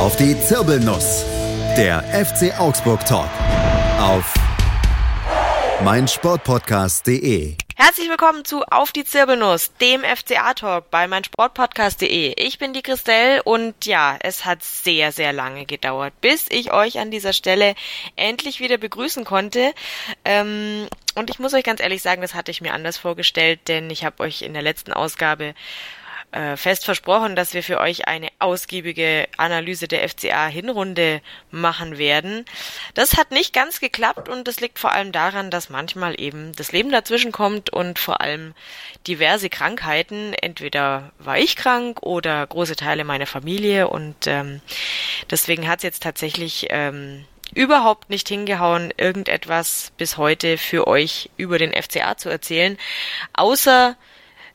Auf die Zirbelnuss. Der FC Augsburg Talk. Auf meinsportpodcast.de. Herzlich willkommen zu Auf die Zirbelnuss, dem FCA-Talk bei meinsportpodcast.de. Ich bin die Christelle und ja, es hat sehr, sehr lange gedauert, bis ich euch an dieser Stelle endlich wieder begrüßen konnte. Ähm, und ich muss euch ganz ehrlich sagen, das hatte ich mir anders vorgestellt, denn ich habe euch in der letzten Ausgabe äh, fest versprochen, dass wir für euch eine ausgiebige Analyse der FCA-Hinrunde machen werden. Das hat nicht ganz geklappt und das liegt vor allem daran, dass manchmal eben das Leben dazwischen kommt und vor allem diverse Krankheiten. Entweder war ich krank oder große Teile meiner Familie und ähm, deswegen hat es jetzt tatsächlich ähm, überhaupt nicht hingehauen, irgendetwas bis heute für euch über den FCA zu erzählen, außer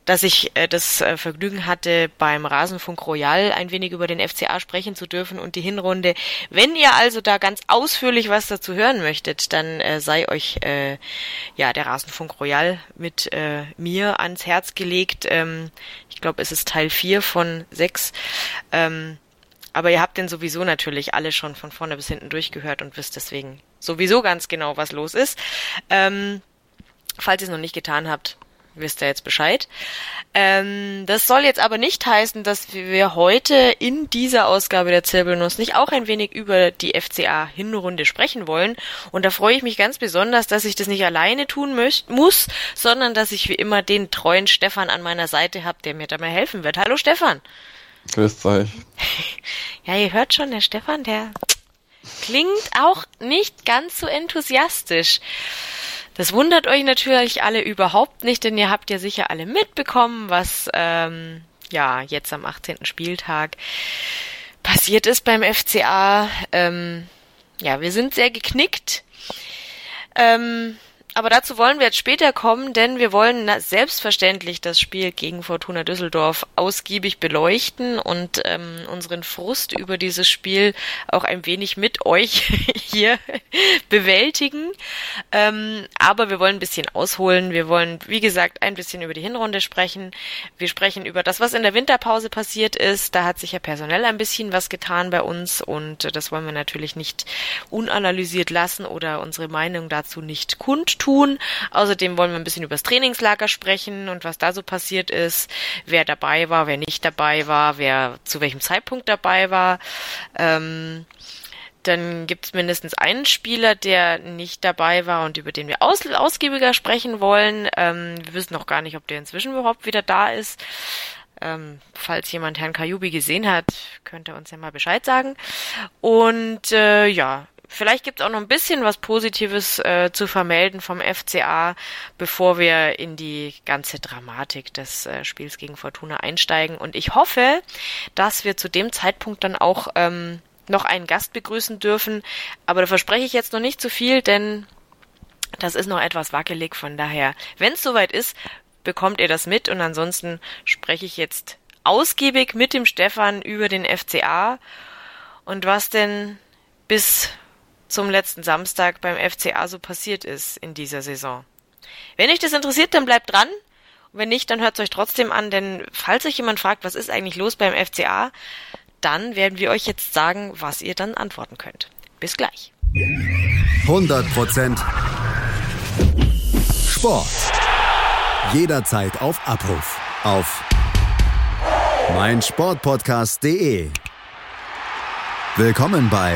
dass ich äh, das äh, Vergnügen hatte, beim Rasenfunk Royal ein wenig über den FCA sprechen zu dürfen und die Hinrunde. Wenn ihr also da ganz ausführlich was dazu hören möchtet, dann äh, sei euch äh, ja der Rasenfunk Royal mit äh, mir ans Herz gelegt. Ähm, ich glaube, es ist Teil 4 von 6. Ähm, aber ihr habt den sowieso natürlich alle schon von vorne bis hinten durchgehört und wisst deswegen sowieso ganz genau, was los ist. Ähm, falls ihr es noch nicht getan habt, wisst ihr jetzt Bescheid. Ähm, das soll jetzt aber nicht heißen, dass wir heute in dieser Ausgabe der Zirbelnuss nicht auch ein wenig über die FCA-Hinrunde sprechen wollen. Und da freue ich mich ganz besonders, dass ich das nicht alleine tun muss, sondern dass ich wie immer den treuen Stefan an meiner Seite habe, der mir dabei helfen wird. Hallo Stefan. Grüß euch. Ja, ihr hört schon, der Stefan, der klingt auch nicht ganz so enthusiastisch. Das wundert euch natürlich alle überhaupt nicht, denn ihr habt ja sicher alle mitbekommen, was ähm, ja jetzt am 18. Spieltag passiert ist beim FCA. Ähm, ja, wir sind sehr geknickt. Ähm, aber dazu wollen wir jetzt später kommen, denn wir wollen selbstverständlich das Spiel gegen Fortuna Düsseldorf ausgiebig beleuchten und ähm, unseren Frust über dieses Spiel auch ein wenig mit euch hier bewältigen. Ähm, aber wir wollen ein bisschen ausholen. Wir wollen, wie gesagt, ein bisschen über die Hinrunde sprechen. Wir sprechen über das, was in der Winterpause passiert ist. Da hat sich ja personell ein bisschen was getan bei uns und das wollen wir natürlich nicht unanalysiert lassen oder unsere Meinung dazu nicht kundtun tun. Außerdem wollen wir ein bisschen über das Trainingslager sprechen und was da so passiert ist, wer dabei war, wer nicht dabei war, wer zu welchem Zeitpunkt dabei war. Ähm, dann gibt es mindestens einen Spieler, der nicht dabei war und über den wir aus ausgiebiger sprechen wollen. Ähm, wir wissen noch gar nicht, ob der inzwischen überhaupt wieder da ist. Ähm, falls jemand Herrn Kajubi gesehen hat, könnte uns ja mal Bescheid sagen. Und äh, ja, Vielleicht gibt es auch noch ein bisschen was Positives äh, zu vermelden vom FCA, bevor wir in die ganze Dramatik des äh, Spiels gegen Fortuna einsteigen. Und ich hoffe, dass wir zu dem Zeitpunkt dann auch ähm, noch einen Gast begrüßen dürfen. Aber da verspreche ich jetzt noch nicht zu viel, denn das ist noch etwas wackelig. Von daher, wenn es soweit ist, bekommt ihr das mit. Und ansonsten spreche ich jetzt ausgiebig mit dem Stefan über den FCA und was denn bis zum letzten Samstag beim FCA so passiert ist in dieser Saison. Wenn euch das interessiert, dann bleibt dran. Und wenn nicht, dann hört es euch trotzdem an, denn falls euch jemand fragt, was ist eigentlich los beim FCA, dann werden wir euch jetzt sagen, was ihr dann antworten könnt. Bis gleich. 100% Sport. Jederzeit auf Abruf. Auf meinsportpodcast.de. Willkommen bei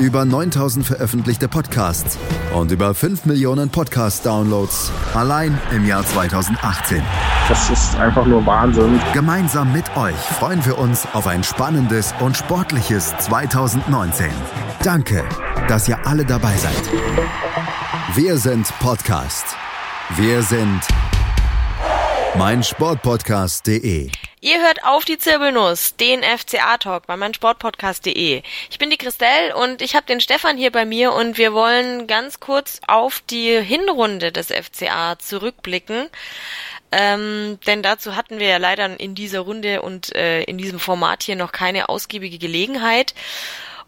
über 9000 veröffentlichte Podcasts und über 5 Millionen Podcast-Downloads allein im Jahr 2018. Das ist einfach nur Wahnsinn. Gemeinsam mit euch freuen wir uns auf ein spannendes und sportliches 2019. Danke, dass ihr alle dabei seid. Wir sind Podcast. Wir sind meinsportpodcast.de. Ihr hört auf die Zirbelnuss, den FCA-Talk bei meinsportpodcast.de. Ich bin die Christelle und ich habe den Stefan hier bei mir und wir wollen ganz kurz auf die Hinrunde des FCA zurückblicken. Ähm, denn dazu hatten wir ja leider in dieser Runde und äh, in diesem Format hier noch keine ausgiebige Gelegenheit.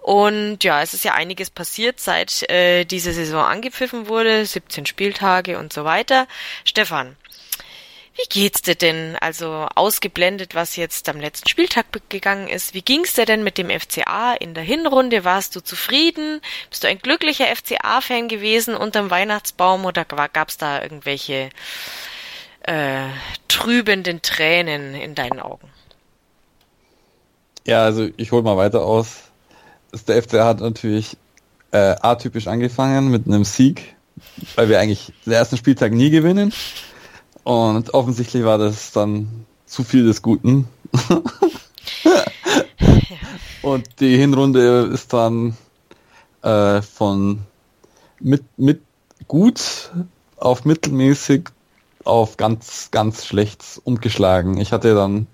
Und ja, es ist ja einiges passiert, seit äh, diese Saison angepfiffen wurde, 17 Spieltage und so weiter. Stefan, wie geht's dir denn? Also ausgeblendet, was jetzt am letzten Spieltag gegangen ist. Wie ging's dir denn mit dem FCA in der Hinrunde? Warst du zufrieden? Bist du ein glücklicher FCA-Fan gewesen unterm Weihnachtsbaum oder gab's da irgendwelche äh, trübenden Tränen in deinen Augen? Ja, also ich hole mal weiter aus. Der FCA hat natürlich äh, atypisch angefangen mit einem Sieg, weil wir eigentlich den ersten Spieltag nie gewinnen. Und offensichtlich war das dann zu viel des Guten. Und die Hinrunde ist dann äh, von mit, mit gut auf mittelmäßig auf ganz, ganz schlecht umgeschlagen. Ich hatte dann,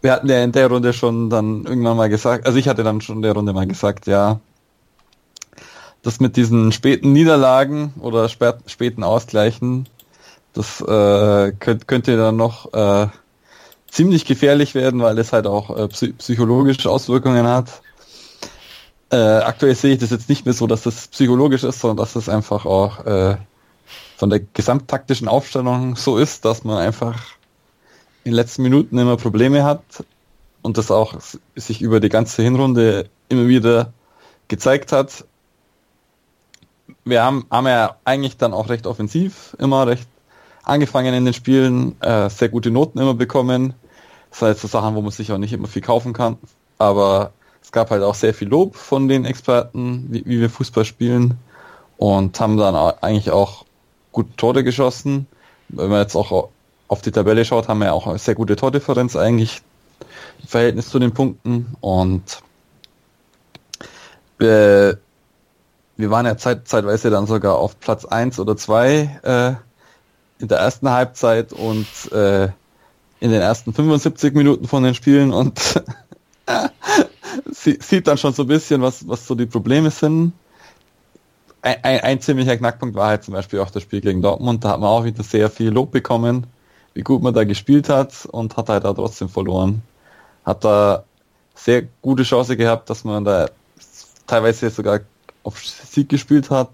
wir hatten ja in der Runde schon dann irgendwann mal gesagt, also ich hatte dann schon in der Runde mal gesagt, ja, das mit diesen späten Niederlagen oder späten Ausgleichen, das äh, könnt, könnte dann noch äh, ziemlich gefährlich werden, weil es halt auch äh, psychologische Auswirkungen hat. Äh, aktuell sehe ich das jetzt nicht mehr so, dass das psychologisch ist, sondern dass das einfach auch äh, von der gesamttaktischen Aufstellung so ist, dass man einfach in den letzten Minuten immer Probleme hat und das auch sich über die ganze Hinrunde immer wieder gezeigt hat. Wir haben, haben ja eigentlich dann auch recht offensiv immer recht angefangen in den Spielen, äh, sehr gute Noten immer bekommen. Das jetzt so Sachen, wo man sich auch nicht immer viel kaufen kann. Aber es gab halt auch sehr viel Lob von den Experten, wie, wie wir Fußball spielen. Und haben dann eigentlich auch gute Tore geschossen. Wenn man jetzt auch auf die Tabelle schaut, haben wir auch eine sehr gute Tordifferenz eigentlich im Verhältnis zu den Punkten. Und äh, wir waren ja zeit, zeitweise dann sogar auf Platz 1 oder 2 äh, in der ersten Halbzeit und äh, in den ersten 75 Minuten von den Spielen und sie, sieht dann schon so ein bisschen, was, was so die Probleme sind. Ein, ein, ein ziemlicher Knackpunkt war halt zum Beispiel auch das Spiel gegen Dortmund. Da hat man auch wieder sehr viel Lob bekommen, wie gut man da gespielt hat und hat halt da trotzdem verloren. Hat da sehr gute Chance gehabt, dass man da teilweise sogar auf Sieg gespielt hat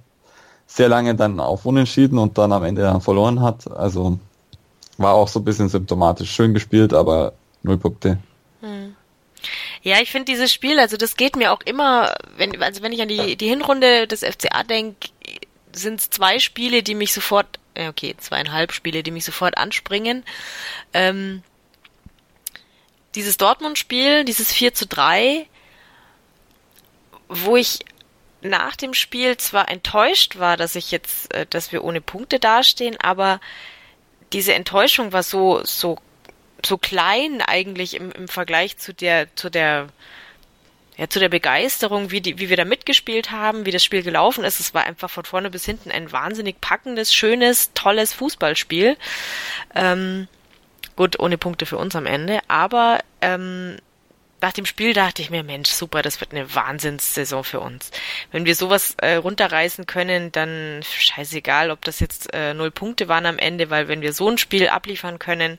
sehr lange dann auf Unentschieden und dann am Ende dann verloren hat. Also war auch so ein bisschen symptomatisch. Schön gespielt, aber null Punkte. Hm. Ja, ich finde dieses Spiel, also das geht mir auch immer, wenn, also wenn ich an die, die Hinrunde des FCA denke, sind es zwei Spiele, die mich sofort, okay, zweieinhalb Spiele, die mich sofort anspringen. Ähm, dieses Dortmund-Spiel, dieses 4 zu 3, wo ich nach dem Spiel zwar enttäuscht war, dass ich jetzt, äh, dass wir ohne Punkte dastehen, aber diese Enttäuschung war so, so, so klein eigentlich im, im Vergleich zu der, zu der, ja, zu der Begeisterung, wie, die, wie wir da mitgespielt haben, wie das Spiel gelaufen ist. Es war einfach von vorne bis hinten ein wahnsinnig packendes, schönes, tolles Fußballspiel. Ähm, gut, ohne Punkte für uns am Ende, aber ähm, nach dem Spiel dachte ich mir, Mensch, super, das wird eine Wahnsinnssaison für uns. Wenn wir sowas äh, runterreißen können, dann scheißegal, ob das jetzt äh, null Punkte waren am Ende, weil wenn wir so ein Spiel abliefern können,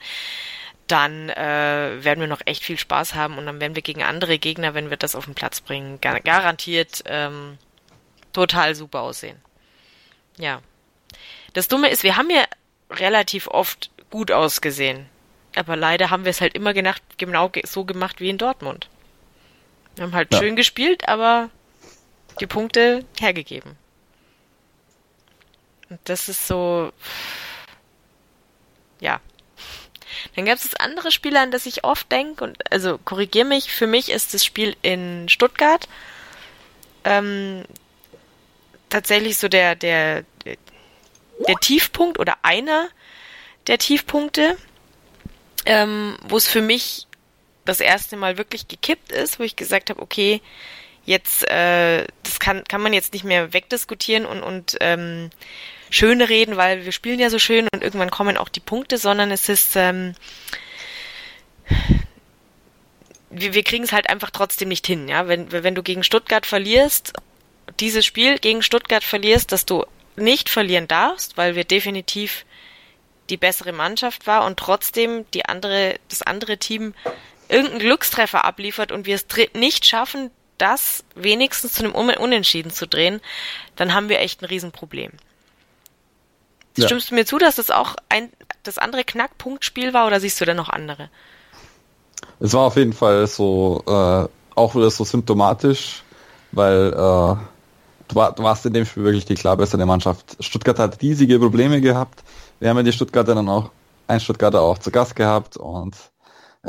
dann äh, werden wir noch echt viel Spaß haben und dann werden wir gegen andere Gegner, wenn wir das auf den Platz bringen, gar garantiert ähm, total super aussehen. Ja. Das Dumme ist, wir haben ja relativ oft gut ausgesehen aber leider haben wir es halt immer genau so gemacht wie in Dortmund. Wir haben halt ja. schön gespielt, aber die Punkte hergegeben. Und das ist so, ja. Dann gab es das andere Spiel, an das ich oft denke, und also korrigier mich, für mich ist das Spiel in Stuttgart ähm, tatsächlich so der, der, der Tiefpunkt oder einer der Tiefpunkte ähm, wo es für mich das erste Mal wirklich gekippt ist, wo ich gesagt habe, okay, jetzt, äh, das kann, kann man jetzt nicht mehr wegdiskutieren und, und ähm, schöne reden, weil wir spielen ja so schön und irgendwann kommen auch die Punkte, sondern es ist ähm, wir, wir kriegen es halt einfach trotzdem nicht hin, ja. Wenn, wenn du gegen Stuttgart verlierst, dieses Spiel gegen Stuttgart verlierst, dass du nicht verlieren darfst, weil wir definitiv die bessere Mannschaft war und trotzdem die andere, das andere Team irgendeinen Glückstreffer abliefert und wir es nicht schaffen, das wenigstens zu einem Unentschieden zu drehen, dann haben wir echt ein Riesenproblem. Ja. Stimmst du mir zu, dass das auch ein, das andere Knackpunktspiel war oder siehst du denn noch andere? Es war auf jeden Fall so, äh, auch wieder so symptomatisch, weil äh, du, war, du warst in dem Spiel wirklich die klar bessere Mannschaft. Stuttgart hat riesige Probleme gehabt. Wir haben ja die Stuttgarter dann auch, ein Stuttgarter auch zu Gast gehabt und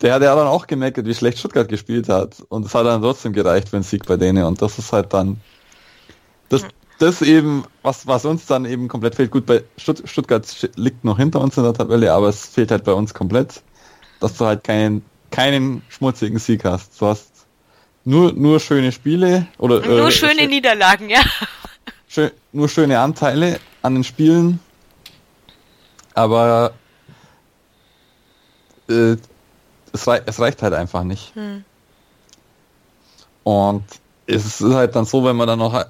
der hat ja dann auch gemerkt, wie schlecht Stuttgart gespielt hat. Und es hat dann trotzdem gereicht für einen Sieg bei denen. Und das ist halt dann, das, das eben, was, was uns dann eben komplett fehlt. Gut, bei Stutt Stuttgart liegt noch hinter uns in der Tabelle, aber es fehlt halt bei uns komplett, dass du halt keinen, keinen schmutzigen Sieg hast. Du hast nur, nur schöne Spiele oder nur äh, schöne schön, Niederlagen, ja. Schön, nur schöne Anteile an den Spielen, aber äh, es, rei es, reicht halt einfach nicht. Hm. Und es ist halt dann so, wenn man dann noch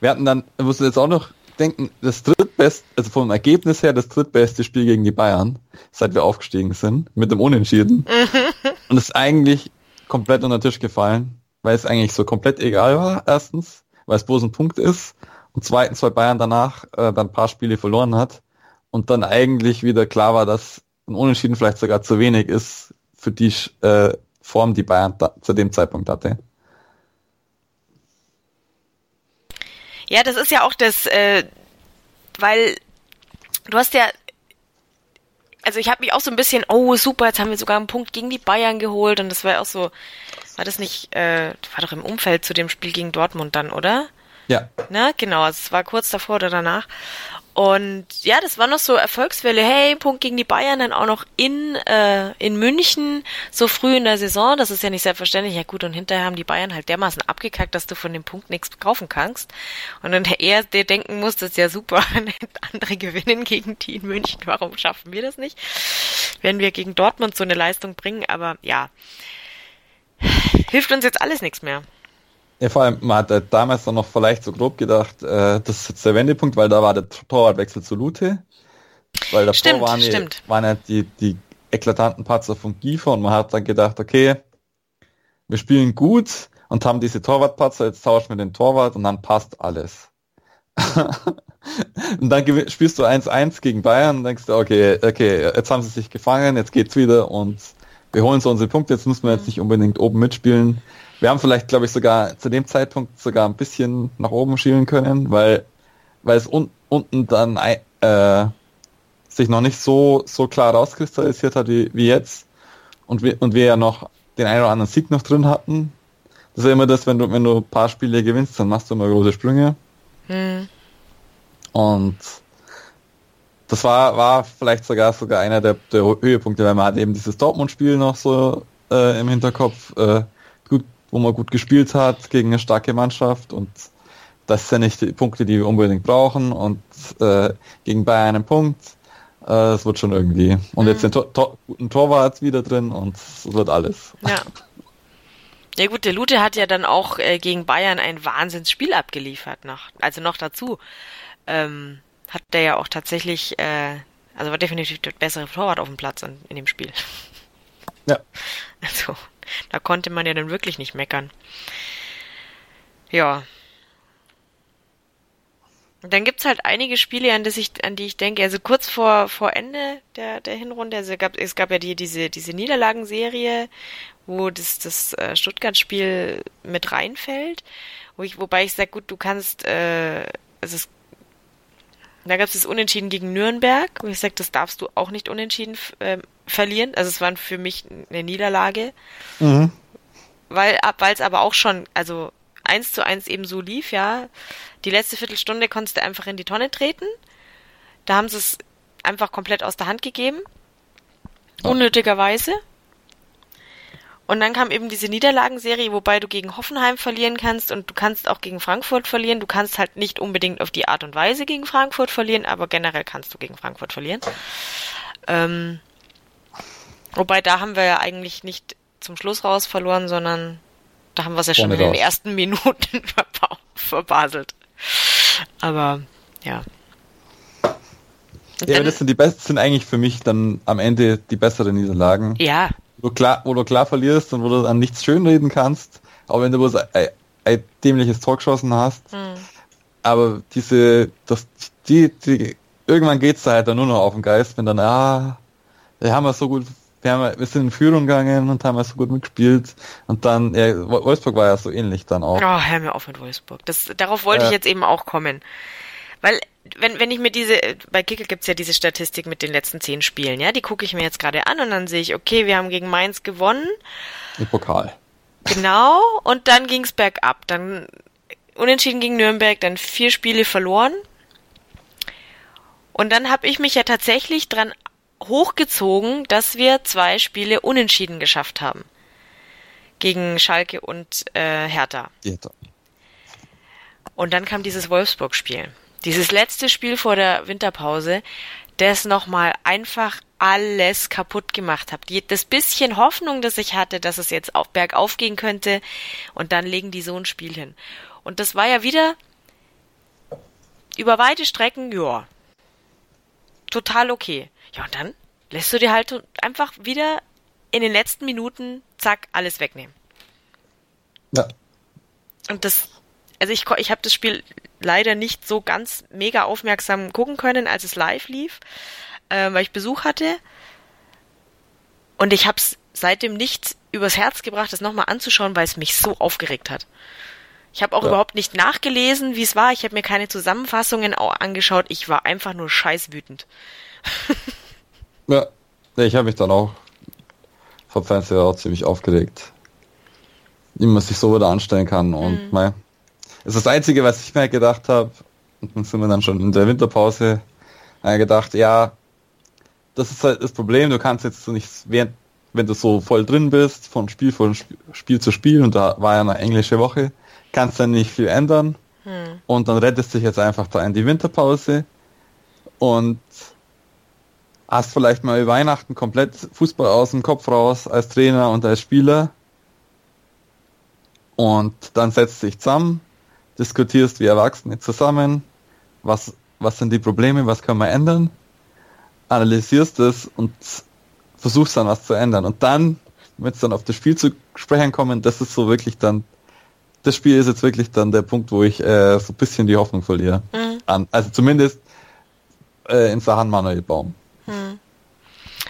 wir hatten dann, musst du jetzt auch noch denken, das drittbeste, also vom Ergebnis her das drittbeste Spiel gegen die Bayern, seit wir aufgestiegen sind, mit dem Unentschieden. Und es ist eigentlich komplett unter den Tisch gefallen, weil es eigentlich so komplett egal war, erstens, weil es bloß ein Punkt ist und zweitens, weil Bayern danach äh, dann ein paar Spiele verloren hat und dann eigentlich wieder klar war, dass ein Unentschieden vielleicht sogar zu wenig ist für die äh, Form, die Bayern da, zu dem Zeitpunkt hatte. Ja, das ist ja auch das, äh, weil du hast ja also ich habe mich auch so ein bisschen, oh super, jetzt haben wir sogar einen Punkt gegen die Bayern geholt und das war auch so, war das nicht, äh, war doch im Umfeld zu dem Spiel gegen Dortmund dann, oder? Ja. Na, genau, also es war kurz davor oder danach. Und ja, das war noch so Erfolgswelle. Hey, Punkt gegen die Bayern, dann auch noch in, äh, in München, so früh in der Saison. Das ist ja nicht selbstverständlich. Ja gut, und hinterher haben die Bayern halt dermaßen abgekackt, dass du von dem Punkt nichts kaufen kannst. Und dann er der denken muss, das ist ja super, andere gewinnen gegen die in München. Warum schaffen wir das nicht? Wenn wir gegen Dortmund so eine Leistung bringen, aber ja, hilft uns jetzt alles nichts mehr. Ja, vor allem, man hat damals dann noch vielleicht so grob gedacht, äh, das ist jetzt der Wendepunkt, weil da war der Torwartwechsel zu Lute. Weil davor stimmt, waren, die, waren ja die, die eklatanten Patzer von Giefer und man hat dann gedacht, okay, wir spielen gut und haben diese Torwartpatzer, jetzt tauschen wir den Torwart und dann passt alles. und dann spielst du 1-1 gegen Bayern und denkst du, okay, okay, jetzt haben sie sich gefangen, jetzt geht's wieder und wir holen so unsere Punkte, jetzt müssen wir jetzt nicht unbedingt oben mitspielen. Wir haben vielleicht, glaube ich, sogar zu dem Zeitpunkt sogar ein bisschen nach oben schielen können, weil, weil es un unten dann äh, sich noch nicht so, so klar rauskristallisiert hat wie, wie jetzt. Und wir, und wir ja noch den einen oder anderen Sieg noch drin hatten. Das ist ja immer das, wenn du, wenn du ein paar Spiele gewinnst, dann machst du immer große Sprünge. Hm. Und das war, war vielleicht sogar sogar einer der, der Höhepunkte, weil man hat eben dieses Dortmund-Spiel noch so äh, im Hinterkopf. Äh, wo man gut gespielt hat gegen eine starke Mannschaft und das sind nicht die Punkte, die wir unbedingt brauchen und äh, gegen Bayern einen Punkt. Äh, es wird schon irgendwie. Und mhm. jetzt den Tor Tor guten Torwart wieder drin und es wird alles. Ja. Ja gut, der Lute hat ja dann auch äh, gegen Bayern ein Wahnsinnsspiel abgeliefert noch. Also noch dazu. Ähm, hat der ja auch tatsächlich, äh, also war definitiv der bessere Torwart auf dem Platz in, in dem Spiel. Ja. Also, da konnte man ja dann wirklich nicht meckern. Ja. Dann gibt's halt einige Spiele, an, das ich, an die ich denke, also kurz vor, vor Ende der, der Hinrunde, also gab, es gab ja die, diese, diese Niederlagenserie, wo das, das äh, Stuttgart-Spiel mit reinfällt, wo ich, wobei ich sage, gut, du kannst, äh, also es, da gab es das Unentschieden gegen Nürnberg, wo ich sage, das darfst du auch nicht unentschieden äh, verlieren. Also es war für mich eine Niederlage. Mhm. Weil es aber auch schon, also eins zu eins eben so lief, ja. Die letzte Viertelstunde konntest du einfach in die Tonne treten. Da haben sie es einfach komplett aus der Hand gegeben. Unnötigerweise. Und dann kam eben diese Niederlagenserie, wobei du gegen Hoffenheim verlieren kannst und du kannst auch gegen Frankfurt verlieren. Du kannst halt nicht unbedingt auf die Art und Weise gegen Frankfurt verlieren, aber generell kannst du gegen Frankfurt verlieren. Ähm, Wobei da haben wir ja eigentlich nicht zum Schluss raus verloren, sondern da haben wir es ja schon in den raus. ersten Minuten verba- verbaselt. Aber ja. Und Ja, dann- das sind die besten, sind eigentlich für mich dann am Ende die besseren Niederlagen. ja, Wo du klar, wo du klar verlierst und wo du an nichts schönreden kannst, auch wenn du bloß ein, ein dämliches Tor geschossen hast. Hm. Aber diese, das, die, die, irgendwann geht's da halt dann nur noch auf den Geist, wenn dann, ah, wir haben ja so gut, wir haben, wir sind in Führung gegangen und haben ja so gut mitgespielt. Und dann, ja, Wolfsburg war ja so ähnlich dann auch. Oh, hör mir auf mit Wolfsburg. Das, darauf wollte Äh. ich jetzt eben auch kommen. Weil, wenn, wenn ich mir diese, bei Kicker gibt's ja diese Statistik mit den letzten zehn Spielen, ja, die gucke ich mir jetzt gerade an und dann sehe ich, okay, wir haben gegen Mainz gewonnen, Im Pokal. genau, und dann ging's bergab. Dann unentschieden gegen Nürnberg, dann vier Spiele verloren. Und dann habe ich mich ja tatsächlich dran hochgezogen, dass wir zwei Spiele unentschieden geschafft haben. Gegen Schalke und äh, Hertha. Hätte- Und dann kam dieses Wolfsburg-Spiel. Dieses letzte Spiel vor der Winterpause, das nochmal einfach alles kaputt gemacht hat. Die, das bisschen Hoffnung, das ich hatte, dass es jetzt auf bergauf gehen könnte, und dann legen die so ein Spiel hin. Und das war ja wieder über weite Strecken, ja, total okay. Ja, und dann lässt du dir halt einfach wieder in den letzten Minuten, zack, alles wegnehmen. Ja. Und das, also ich, ich habe das Spiel leider nicht so ganz mega aufmerksam gucken können, als es live lief, äh, weil ich Besuch hatte. Und ich habe es seitdem nicht übers Herz gebracht, das nochmal anzuschauen, weil es mich so aufgeregt hat. Ich habe auch Ja. überhaupt nicht nachgelesen, wie es war. Ich habe mir keine Zusammenfassungen au- angeschaut. Ich war einfach nur scheißwütend. Ja, ja ich habe mich dann auch vom Fernseher auch ziemlich aufgeregt. Wie man sich so wieder anstellen kann. Und Mhm. mei, ist das Einzige, was ich mir gedacht habe. Und dann sind wir dann schon in der Winterpause. Äh, gedacht, ja, das ist halt das Problem, du kannst jetzt so nicht, während, wenn du so voll drin bist, von Spiel von Sp- Spiel zu Spiel, und da war ja eine englische Woche, kannst dann nicht viel ändern. Und dann rettest dich jetzt einfach da in die Winterpause. Und hast vielleicht mal über Weihnachten komplett Fußball aus dem Kopf raus als Trainer und als Spieler. Und dann setzt dich zusammen, diskutierst wie Erwachsene zusammen, was, was sind die Probleme, was können wir ändern, analysierst es und versuchst dann was zu ändern. Und dann, wenn es dann auf das Spiel zu sprechen kommen, das ist so wirklich dann, das Spiel ist jetzt wirklich dann der Punkt, wo ich äh, so ein bisschen die Hoffnung verliere. An, also zumindest äh, in Sachen Manuel Baum.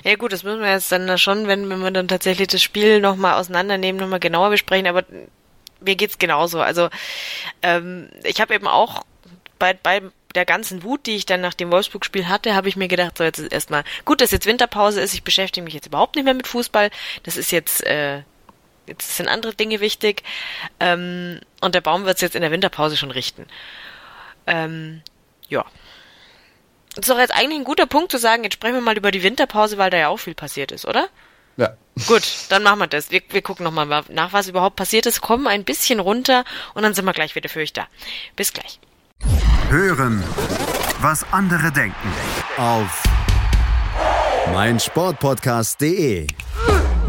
Ja gut, das müssen wir jetzt dann schon, wenn, wenn wir dann tatsächlich das Spiel nochmal auseinandernehmen, nochmal genauer besprechen, aber mir geht's genauso. Also ähm, ich habe eben auch bei, bei der ganzen Wut, die ich dann nach dem Wolfsburg-Spiel hatte, habe ich mir gedacht, so jetzt ist erstmal, gut, dass jetzt Winterpause ist, ich beschäftige mich jetzt überhaupt nicht mehr mit Fußball. Das ist jetzt, äh, jetzt sind andere Dinge wichtig. Ähm, und der Baum wird's jetzt in der Winterpause schon richten. Ähm, ja. Das ist doch jetzt eigentlich ein guter Punkt zu sagen, jetzt sprechen wir mal über die Winterpause, weil da ja auch viel passiert ist, oder? Ja. Gut, dann machen wir das. Wir, wir gucken nochmal nach, was überhaupt passiert ist, kommen ein bisschen runter und dann sind wir gleich wieder für euch da. Bis gleich. Hören, was andere denken. Auf meinsportpodcast.de.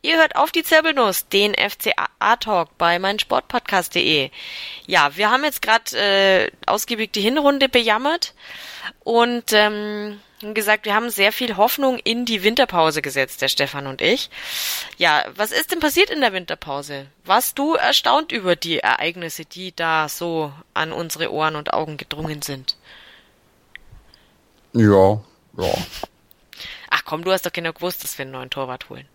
Ihr hört auf die Zirbelnuss, den FCA-Talk bei meinsportpodcast.de. Ja, wir haben jetzt gerade äh, ausgiebig die Hinrunde bejammert und ähm, gesagt, wir haben sehr viel Hoffnung in die Winterpause gesetzt, der Stefan und ich. Ja, was ist denn passiert in der Winterpause? Warst du erstaunt über die Ereignisse, die da so an unsere Ohren und Augen gedrungen sind? Ja, ja. Ach komm, du hast doch genau gewusst, dass wir einen neuen Torwart holen.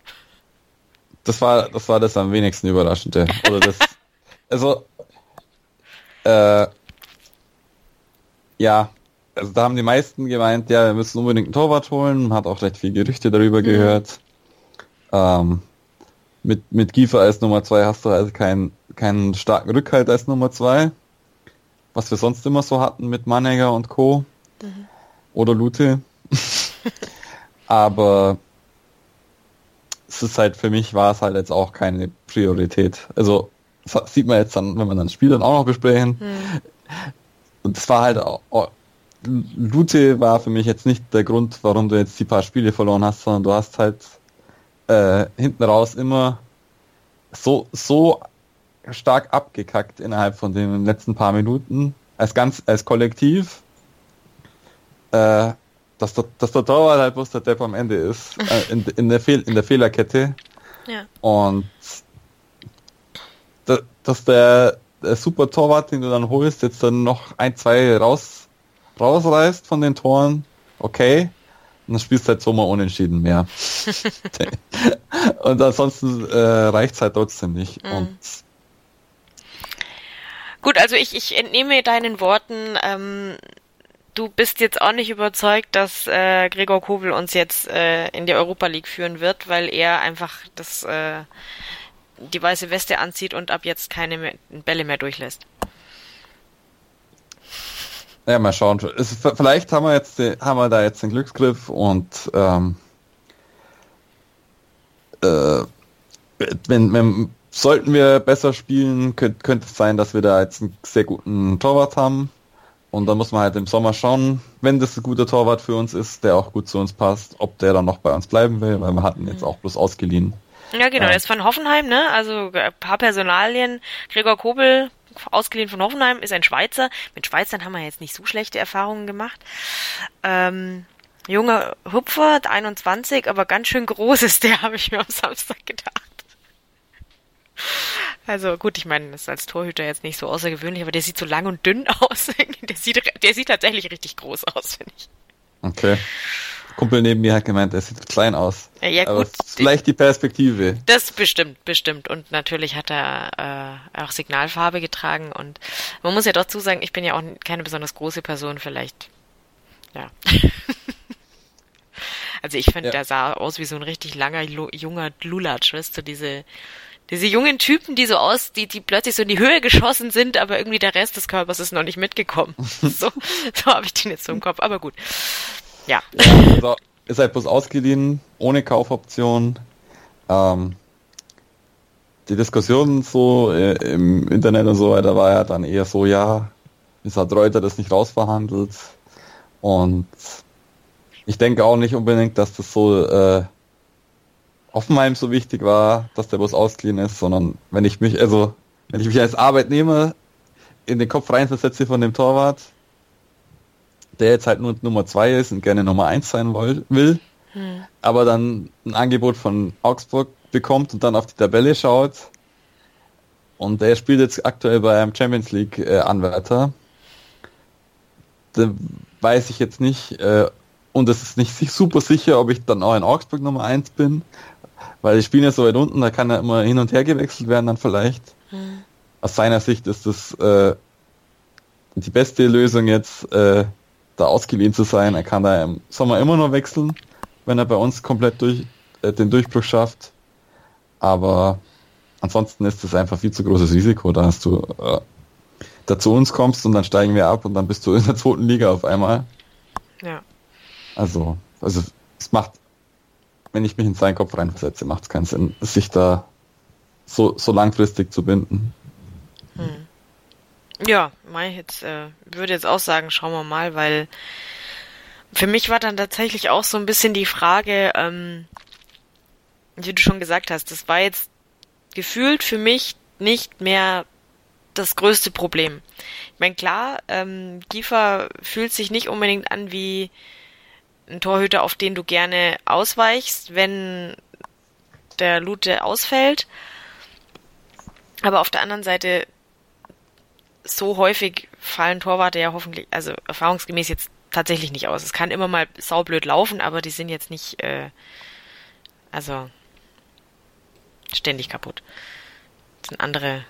Das war, das war das am wenigsten Überraschende. Oder das, also, äh, ja, also da haben die meisten gemeint, ja, wir müssen unbedingt einen Torwart holen. Man hat auch recht viel Gerüchte darüber gehört. Ähm, mit, mit Giefer als Nummer zwei hast du also keinen keinen starken Rückhalt als Nummer zwei, was wir sonst immer so hatten mit Manegger und Co. Mhm. Oder Lute. Aber es ist halt für mich war es halt jetzt auch keine Priorität. Also das sieht man jetzt dann, wenn man dann Spiel dann auch noch besprechen. Mhm. Und es war halt auch, Lute war für mich jetzt nicht der Grund, warum du jetzt die paar Spiele verloren hast, sondern du hast halt äh, hinten raus immer so, so stark abgekackt innerhalb von den letzten paar Minuten, als ganz, als Kollektiv, äh, dass, der, dass der Torwart halt bloß der Depp am Ende ist, äh, in, in, der Fehl, in der Fehlerkette. Ja. Und da, dass der, der super Torwart, den du dann holst, jetzt dann noch ein, zwei raus, rausreißt von den Toren, okay. Und dann spielst du halt so mal unentschieden mehr. und ansonsten äh, reicht es halt trotzdem nicht. Mhm. Und Gut, also ich, ich entnehme deinen Worten, ähm, du bist jetzt auch nicht überzeugt, dass äh, Gregor Kobel uns jetzt äh, in die Europa League führen wird, weil er einfach das äh, die weiße Weste anzieht und ab jetzt keine mehr, Bälle mehr durchlässt. Ja, mal schauen. Es, vielleicht haben wir jetzt haben wir da jetzt den Glücksgriff und ähm, äh, wenn, wenn sollten wir besser spielen, könnte, könnte es sein, dass wir da jetzt einen sehr guten Torwart haben. Und da muss man halt im Sommer schauen, wenn das ein guter Torwart für uns ist, der auch gut zu uns passt, ob der dann noch bei uns bleiben will, weil wir hatten jetzt mhm. auch bloß ausgeliehen. Ja, genau, der ist von Hoffenheim, ne? Also ein paar Personalien. Gregor Kobel, ausgeliehen von Hoffenheim, ist ein Schweizer. Mit Schweizern haben wir jetzt nicht so schlechte Erfahrungen gemacht. Ähm, junger Hupfer, 21, aber ganz schön groß ist der, habe ich mir am Samstag gedacht. Also gut, ich meine, das ist als Torhüter jetzt nicht so außergewöhnlich, aber der sieht so lang und dünn aus. der sieht, der sieht tatsächlich richtig groß aus, finde ich. Okay. Kumpel neben mir hat gemeint, er sieht klein aus. Ja, ja gut. vielleicht die Perspektive. Das bestimmt, bestimmt. Und natürlich hat er äh, auch Signalfarbe getragen. Und man muss ja dazu sagen, ich bin ja auch keine besonders große Person, vielleicht. Ja. also ich finde, ja. der sah aus wie so ein richtig langer, junger Lulatsch, weißt du, diese diese jungen Typen, die so aus, die, die plötzlich so in die Höhe geschossen sind, aber irgendwie der Rest des Körpers ist noch nicht mitgekommen. so so habe ich den jetzt so im Kopf, aber gut. Ja. ja also ist halt bloß ausgeliehen, ohne Kaufoption. Ähm, die Diskussion so äh, im Internet und so weiter war ja dann eher so, ja, ist hat Reuter das nicht rausverhandelt. Und ich denke auch nicht unbedingt, dass das so äh, Offenheim so wichtig war, dass der Bus ausgeliehen ist, sondern wenn ich mich, also wenn ich mich als Arbeitnehmer in den Kopf reinversetze von dem Torwart, der jetzt halt nur Nummer zwei ist und gerne Nummer eins sein will, hm. aber dann ein Angebot von Augsburg bekommt und dann auf die Tabelle schaut und der spielt jetzt aktuell bei einem Champions League äh, Anwärter, da weiß ich jetzt nicht äh, und es ist nicht super sicher, ob ich dann auch in Augsburg Nummer eins bin, weil die spielen ja so weit unten, da kann er immer hin und her gewechselt werden dann vielleicht. Hm. Aus seiner Sicht ist das äh, die beste Lösung jetzt, äh, da ausgeliehen zu sein. Er kann da im Sommer immer noch wechseln, wenn er bei uns komplett durch, äh, den Durchbruch schafft. Aber ansonsten ist das einfach viel zu großes Risiko, dass du äh, da zu uns kommst und dann steigen wir ab und dann bist du in der zweiten Liga auf einmal. Ja. Also, also es macht, wenn ich mich in seinen Kopf reinversetze, macht es keinen Sinn, sich da so, so langfristig zu binden. Hm. Ja, mein jetzt äh, würde jetzt auch sagen, schauen wir mal, weil für mich war dann tatsächlich auch so ein bisschen die Frage, ähm, wie du schon gesagt hast, das war jetzt gefühlt für mich nicht mehr das größte Problem. Ich meine, klar, ähm, Giefer fühlt sich nicht unbedingt an wie ein Torhüter, auf den du gerne ausweichst, wenn der Lute ausfällt. Aber auf der anderen Seite so häufig fallen Torwarte ja hoffentlich, also erfahrungsgemäß jetzt tatsächlich nicht aus. Es kann immer mal saublöd laufen, aber die sind jetzt nicht, äh, also ständig kaputt. Das sind andere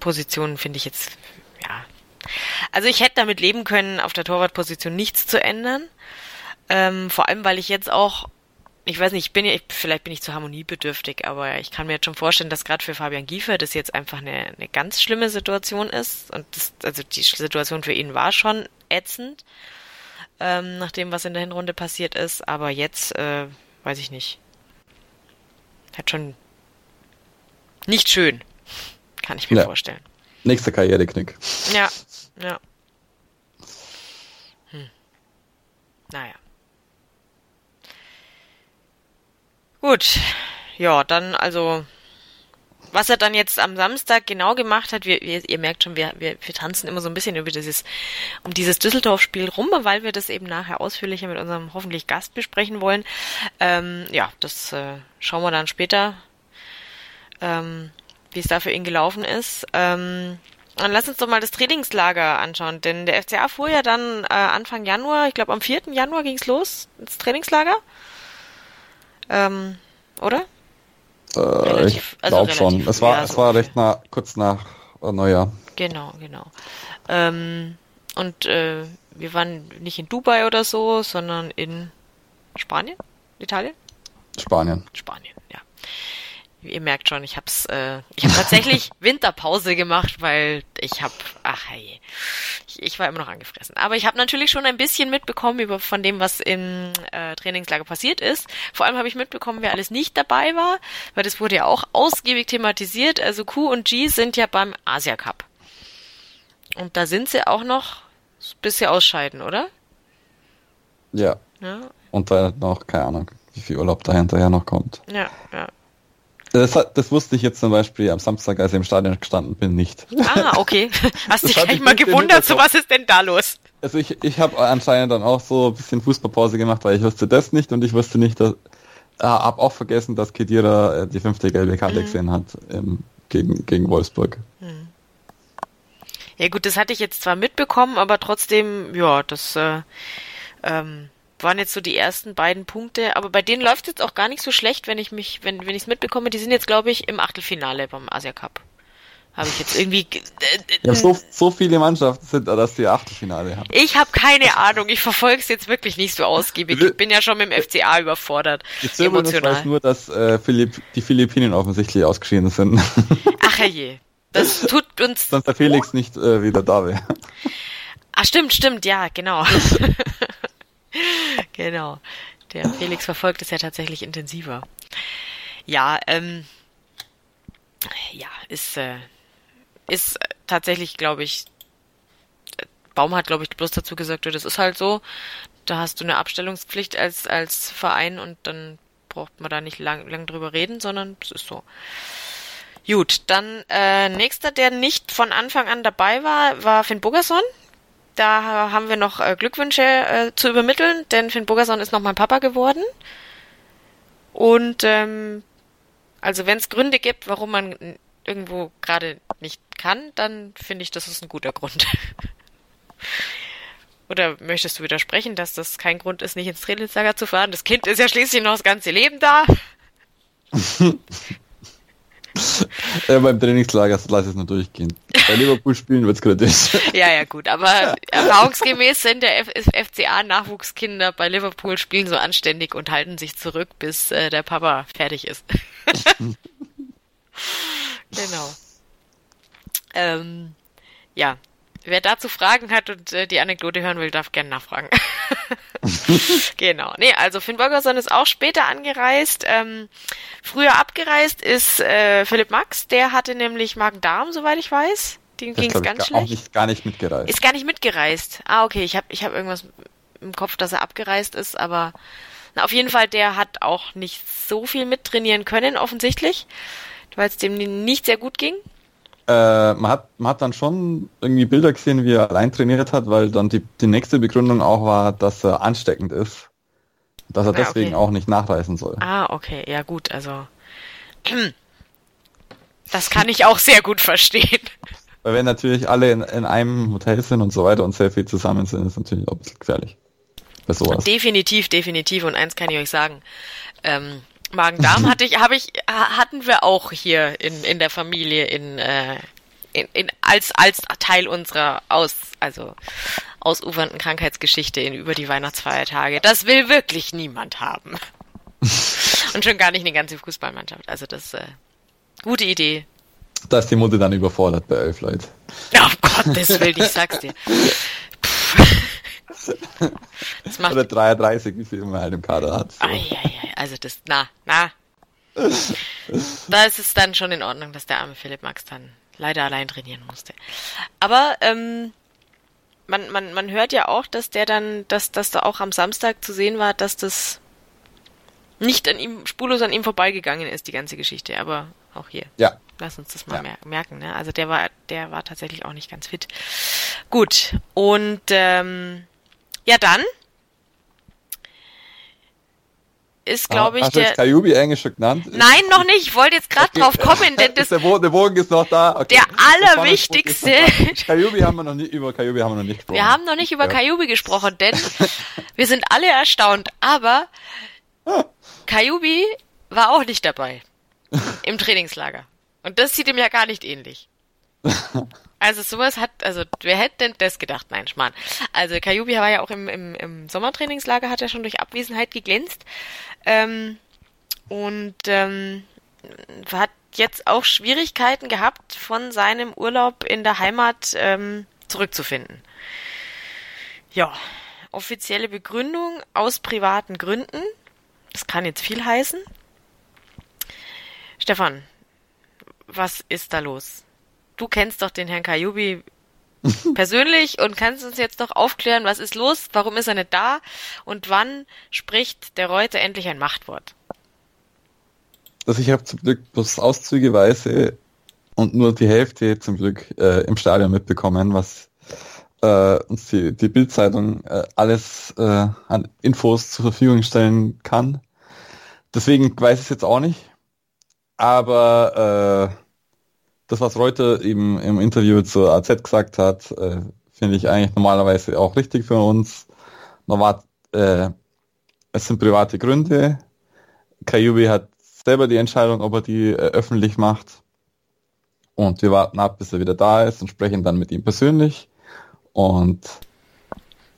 Positionen, finde ich jetzt, ja. Also ich hätte damit leben können, auf der Torwartposition nichts zu ändern. Ähm, vor allem, weil ich jetzt auch ich weiß nicht, ich bin ja, ich, vielleicht bin ich zu harmoniebedürftig, aber ich kann mir jetzt schon vorstellen, dass gerade für Fabian Giefer das jetzt einfach eine, eine ganz schlimme Situation ist. Und das, also die Situation für ihn war schon ätzend, ähm, nach dem, was in der Hinrunde passiert ist. Aber jetzt, äh, weiß ich nicht. Hat schon nicht schön, kann ich mir ja. vorstellen. Nächster Karriereknick. Ja, ja. Hm. Naja. Gut, ja, dann also, was er dann jetzt am Samstag genau gemacht hat, wir, wir, ihr merkt schon, wir, wir, wir tanzen immer so ein bisschen über dieses, um dieses Düsseldorf-Spiel rum, weil wir das eben nachher ausführlicher mit unserem hoffentlich Gast besprechen wollen. Ähm, ja, das äh, schauen wir dann später, ähm, wie es da für ihn gelaufen ist. Ähm, dann lass uns doch mal das Trainingslager anschauen, denn der FCA fuhr ja dann äh, Anfang Januar, ich glaube am 4. Januar ging's los, ins Trainingslager. Ähm, oder? Äh, relativ, ich glaube also schon. Es war, ja, es war recht nah, kurz nach äh, Neujahr. Genau, genau. Ähm, und äh, wir waren nicht in Dubai oder so, sondern in Spanien? Italien? Spanien. Spanien, ja ihr merkt schon, ich hab's, äh, ich habe tatsächlich Winterpause gemacht, weil ich hab, ach hey, ich, ich war immer noch angefressen. Aber ich habe natürlich schon ein bisschen mitbekommen über von dem, was im äh, Trainingslager passiert ist. Vor allem habe ich mitbekommen, wer alles nicht dabei war, weil das wurde ja auch ausgiebig thematisiert. Also Q und G sind ja beim Asia Cup. Und da sind sie auch noch bis sie ausscheiden, oder? Ja. ja. Und da noch, keine Ahnung, wie viel Urlaub da hinterher noch kommt. Ja, ja. Das, das wusste ich jetzt zum Beispiel am Samstag, als ich im Stadion gestanden bin, nicht. Ah, okay. Hast dich gleich mal gewundert, so was ist denn da los? Also ich, ich habe anscheinend dann auch so ein bisschen Fußballpause gemacht, weil ich wusste das nicht und ich wusste nicht, dass äh, hab auch vergessen, dass Kedira äh, die fünfte gelbe Karte mhm. gesehen hat ähm, gegen, gegen Wolfsburg. Mhm. Ja gut, das hatte ich jetzt zwar mitbekommen, aber trotzdem, ja, das äh, ähm, waren jetzt so die ersten beiden Punkte, aber bei denen läuft es jetzt auch gar nicht so schlecht, wenn ich mich, wenn, wenn ich es mitbekomme, die sind jetzt, glaube ich, im Achtelfinale beim Asia Cup. Habe ich jetzt irgendwie. Äh, ja, so, so viele Mannschaften sind da, dass die Achtelfinale haben. Ich habe keine Ahnung. Ich verfolge es jetzt wirklich nicht so ausgiebig. Ich bin ja schon mit dem FCA überfordert. Ich emotional. weiß nur, dass äh, Philipp, die Philippinen offensichtlich ausgeschieden sind. Ach je. Das tut uns. Sonst der Felix nicht äh, wieder da wäre. Ach stimmt, stimmt, ja, genau. genau. Der Felix verfolgt es ja tatsächlich intensiver. Ja, ähm, ja, ist, äh, ist tatsächlich, glaube ich, Baum hat, glaube ich, bloß dazu gesagt, das ist halt so. Da hast du eine Abstellungspflicht als, als Verein und dann braucht man da nicht lang, lang drüber reden, sondern es ist so. Gut, dann äh, nächster, der nicht von Anfang an dabei war, war Finn Bogerson. Da haben wir noch äh, Glückwünsche äh, zu übermitteln, denn Finn Bogerson ist noch mein Papa geworden. Und ähm, also wenn es Gründe gibt, warum man irgendwo gerade nicht kann, dann finde ich, das ist ein guter Grund. Oder möchtest du widersprechen, dass das kein Grund ist, nicht ins Trainingslager zu fahren? Das Kind ist ja schließlich noch das ganze Leben da. ja, beim Trainingslager lass es nur durchgehen. Bei Liverpool spielen wird's kritisch. Ja, ja, gut, aber erfahrungsgemäß sind der FCA-Nachwuchskinder bei Liverpool spielen so anständig und halten sich zurück, bis äh, der Papa fertig ist. genau. Ähm, ja, Wer dazu Fragen hat und äh, die Anekdote hören will, darf gerne nachfragen. genau. Nee, also Finn Burgerson ist auch später angereist. Ähm, früher abgereist ist äh, Philipp Max, der hatte nämlich Magen-Darm, soweit ich weiß. Dem ging es ganz schlecht. Auch nicht, gar nicht mitgereist. Ist gar nicht mitgereist. Ah, okay, ich habe ich hab irgendwas im Kopf, dass er abgereist ist, aber na, auf jeden Fall, der hat auch nicht so viel mittrainieren können, offensichtlich, weil es dem nicht sehr gut ging äh, man, hat, man hat dann schon irgendwie Bilder gesehen, wie er allein trainiert hat, weil dann die, die nächste Begründung auch war, dass er ansteckend ist. Dass er ja, deswegen okay. auch nicht nachreisen soll. Ah, okay, ja gut, also das kann ich auch sehr gut verstehen. Weil wenn natürlich alle in, in einem Hotel sind und so weiter und sehr viel zusammen sind, ist natürlich auch ein bisschen gefährlich. Bei sowas. Definitiv, definitiv. Und eins kann ich euch sagen. Ähm, Magen-Darm hatte ich, habe ich, hatten wir auch hier in, in der Familie in, äh, in, in, als, als Teil unserer aus, also ausufernden Krankheitsgeschichte in über die Weihnachtsfeiertage. Das will wirklich niemand haben. Und schon gar nicht eine ganze Fußballmannschaft. Also das äh, gute Idee. Da ist die Mutter dann überfordert bei elf Leuten. Oh Gottes Willen, ich sag's dir. Das macht Oder 33, wie viel man halt im Kader hat. So. Ai, ai, ai. Also das, na, na. da ist es dann schon in Ordnung, dass der arme Philipp Max dann leider allein trainieren musste. Aber ähm, man, man, man hört ja auch, dass der dann, dass, dass da auch am Samstag zu sehen war, dass das nicht an ihm, spurlos an ihm vorbeigegangen ist, die ganze Geschichte, aber auch hier. Ja. Lass uns das mal ja. merken, ne? Also der war, der war tatsächlich auch nicht ganz fit. Gut. Und ähm, ja dann ist, glaube ich, Hast der. Hast du Kajubi schon genannt? Nein, noch nicht. Ich wollte jetzt gerade okay. drauf kommen, denn das. der, Bogen, der Bogen ist noch da. Okay. Der allerwichtigste. Kajubi haben wir noch nicht, über Kajubi haben wir noch nicht gesprochen. Wir haben noch nicht über ja. Kajubi gesprochen, denn wir sind alle erstaunt. Aber Kajubi war auch nicht dabei. Im Trainingslager. Und das sieht ihm ja gar nicht ähnlich. Also sowas hat, also wer hätte denn das gedacht? Nein, Schmarrn. Also Kajubi war ja auch im, im, im Sommertrainingslager, hat er schon durch Abwesenheit geglänzt. Ähm, und ähm, hat jetzt auch Schwierigkeiten gehabt, von seinem Urlaub in der Heimat ähm, zurückzufinden. Ja, offizielle Begründung aus privaten Gründen. Das kann jetzt viel heißen. Stefan, was ist da los? Du kennst doch den Herrn Kajubi persönlich und kannst uns jetzt doch aufklären, was ist los, warum ist er nicht da und wann spricht der Reuter endlich ein Machtwort? Also ich habe zum Glück bloß Auszügeweise und nur die Hälfte zum Glück äh, im Stadion mitbekommen, was äh, uns die, die Bildzeitung äh, alles äh, an Infos zur Verfügung stellen kann. Deswegen weiß ich es jetzt auch nicht. Aber äh, das, was Reuter eben im Interview zur AZ gesagt hat, äh, finde ich eigentlich normalerweise auch richtig für uns. Normal, äh, es sind private Gründe. Kajubi hat selber die Entscheidung, ob er die äh, öffentlich macht. Und wir warten ab, bis er wieder da ist und sprechen dann mit ihm persönlich. Und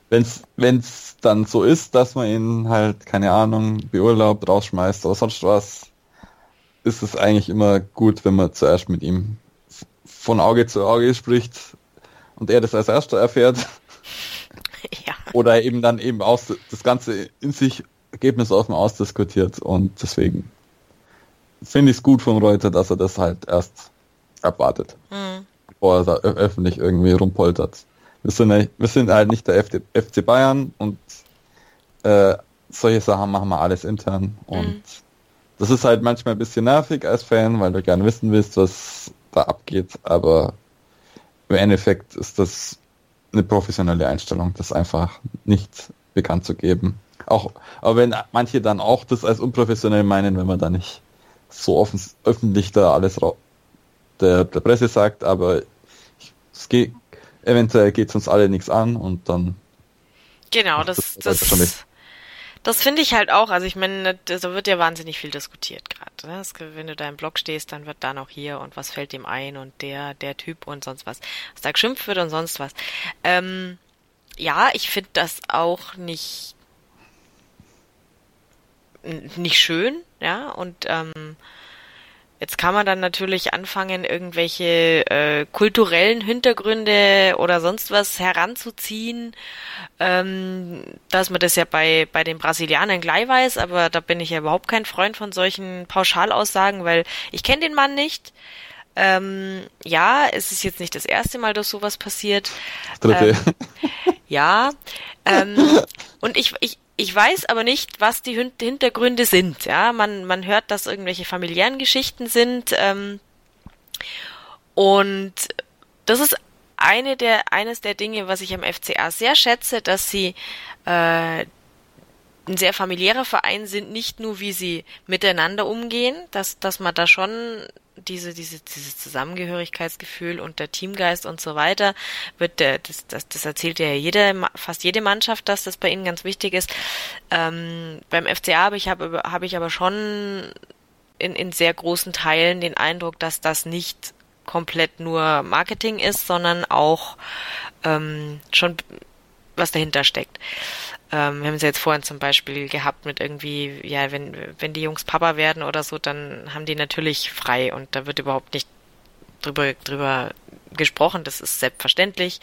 wenn es dann so ist, dass man ihn halt, keine Ahnung, beurlaubt, rausschmeißt oder sonst was, ist es eigentlich immer gut, wenn man zuerst mit ihm von Auge zu Auge spricht und er das als erster erfährt. Ja. Oder eben dann eben aus, das Ganze in sich Ergebnis aus dem ausdiskutiert und deswegen finde ich es gut von Reuter, dass er das halt erst abwartet, mhm. bevor er da öffentlich irgendwie rumpoltert. Wir sind, wir sind halt nicht der FC Bayern und äh, solche Sachen machen wir alles intern und mhm. das ist halt manchmal ein bisschen nervig als Fan, weil du gerne wissen willst, was da abgeht, aber im Endeffekt ist das eine professionelle Einstellung, das einfach nicht bekannt zu geben. Auch, aber wenn manche dann auch das als unprofessionell meinen, wenn man da nicht so offen, öffentlich da alles der, der Presse sagt, aber es geht, eventuell geht es uns alle nichts an und dann. Genau, das, das, das, das finde ich halt auch. Also ich meine, da wird ja wahnsinnig viel diskutiert gerade. Ne? Wenn du da im Blog stehst, dann wird da noch hier und was fällt ihm ein und der, der Typ und sonst was. Was da geschimpft wird und sonst was. Ähm, ja, ich finde das auch nicht nicht schön, ja, und ähm, Jetzt kann man dann natürlich anfangen, irgendwelche äh, kulturellen Hintergründe oder sonst was heranzuziehen, ähm, dass man das ja bei, bei den Brasilianern gleich weiß, aber da bin ich ja überhaupt kein Freund von solchen Pauschalaussagen, weil ich kenne den Mann nicht. Ähm, ja, es ist jetzt nicht das erste Mal, dass sowas passiert. Dritte. Ähm, ja. Ähm, und ich, ich, ich weiß aber nicht, was die Hintergründe sind. Ja, man, man hört, dass irgendwelche familiären Geschichten sind. Ähm, und das ist eine der, eines der Dinge, was ich am FCA sehr schätze, dass sie äh, ein sehr familiärer Verein sind, nicht nur wie sie miteinander umgehen, dass, dass man da schon diese, diese, dieses Zusammengehörigkeitsgefühl und der Teamgeist und so weiter, wird der, das, das, das erzählt ja jede, fast jede Mannschaft, dass das bei ihnen ganz wichtig ist. Ähm, beim FCA habe ich, habe, habe ich aber schon in, in sehr großen Teilen den Eindruck, dass das nicht komplett nur Marketing ist, sondern auch ähm, schon was dahinter steckt. Ähm, wir haben es ja jetzt vorhin zum Beispiel gehabt mit irgendwie, ja, wenn, wenn die Jungs Papa werden oder so, dann haben die natürlich frei und da wird überhaupt nicht drüber, drüber gesprochen, das ist selbstverständlich.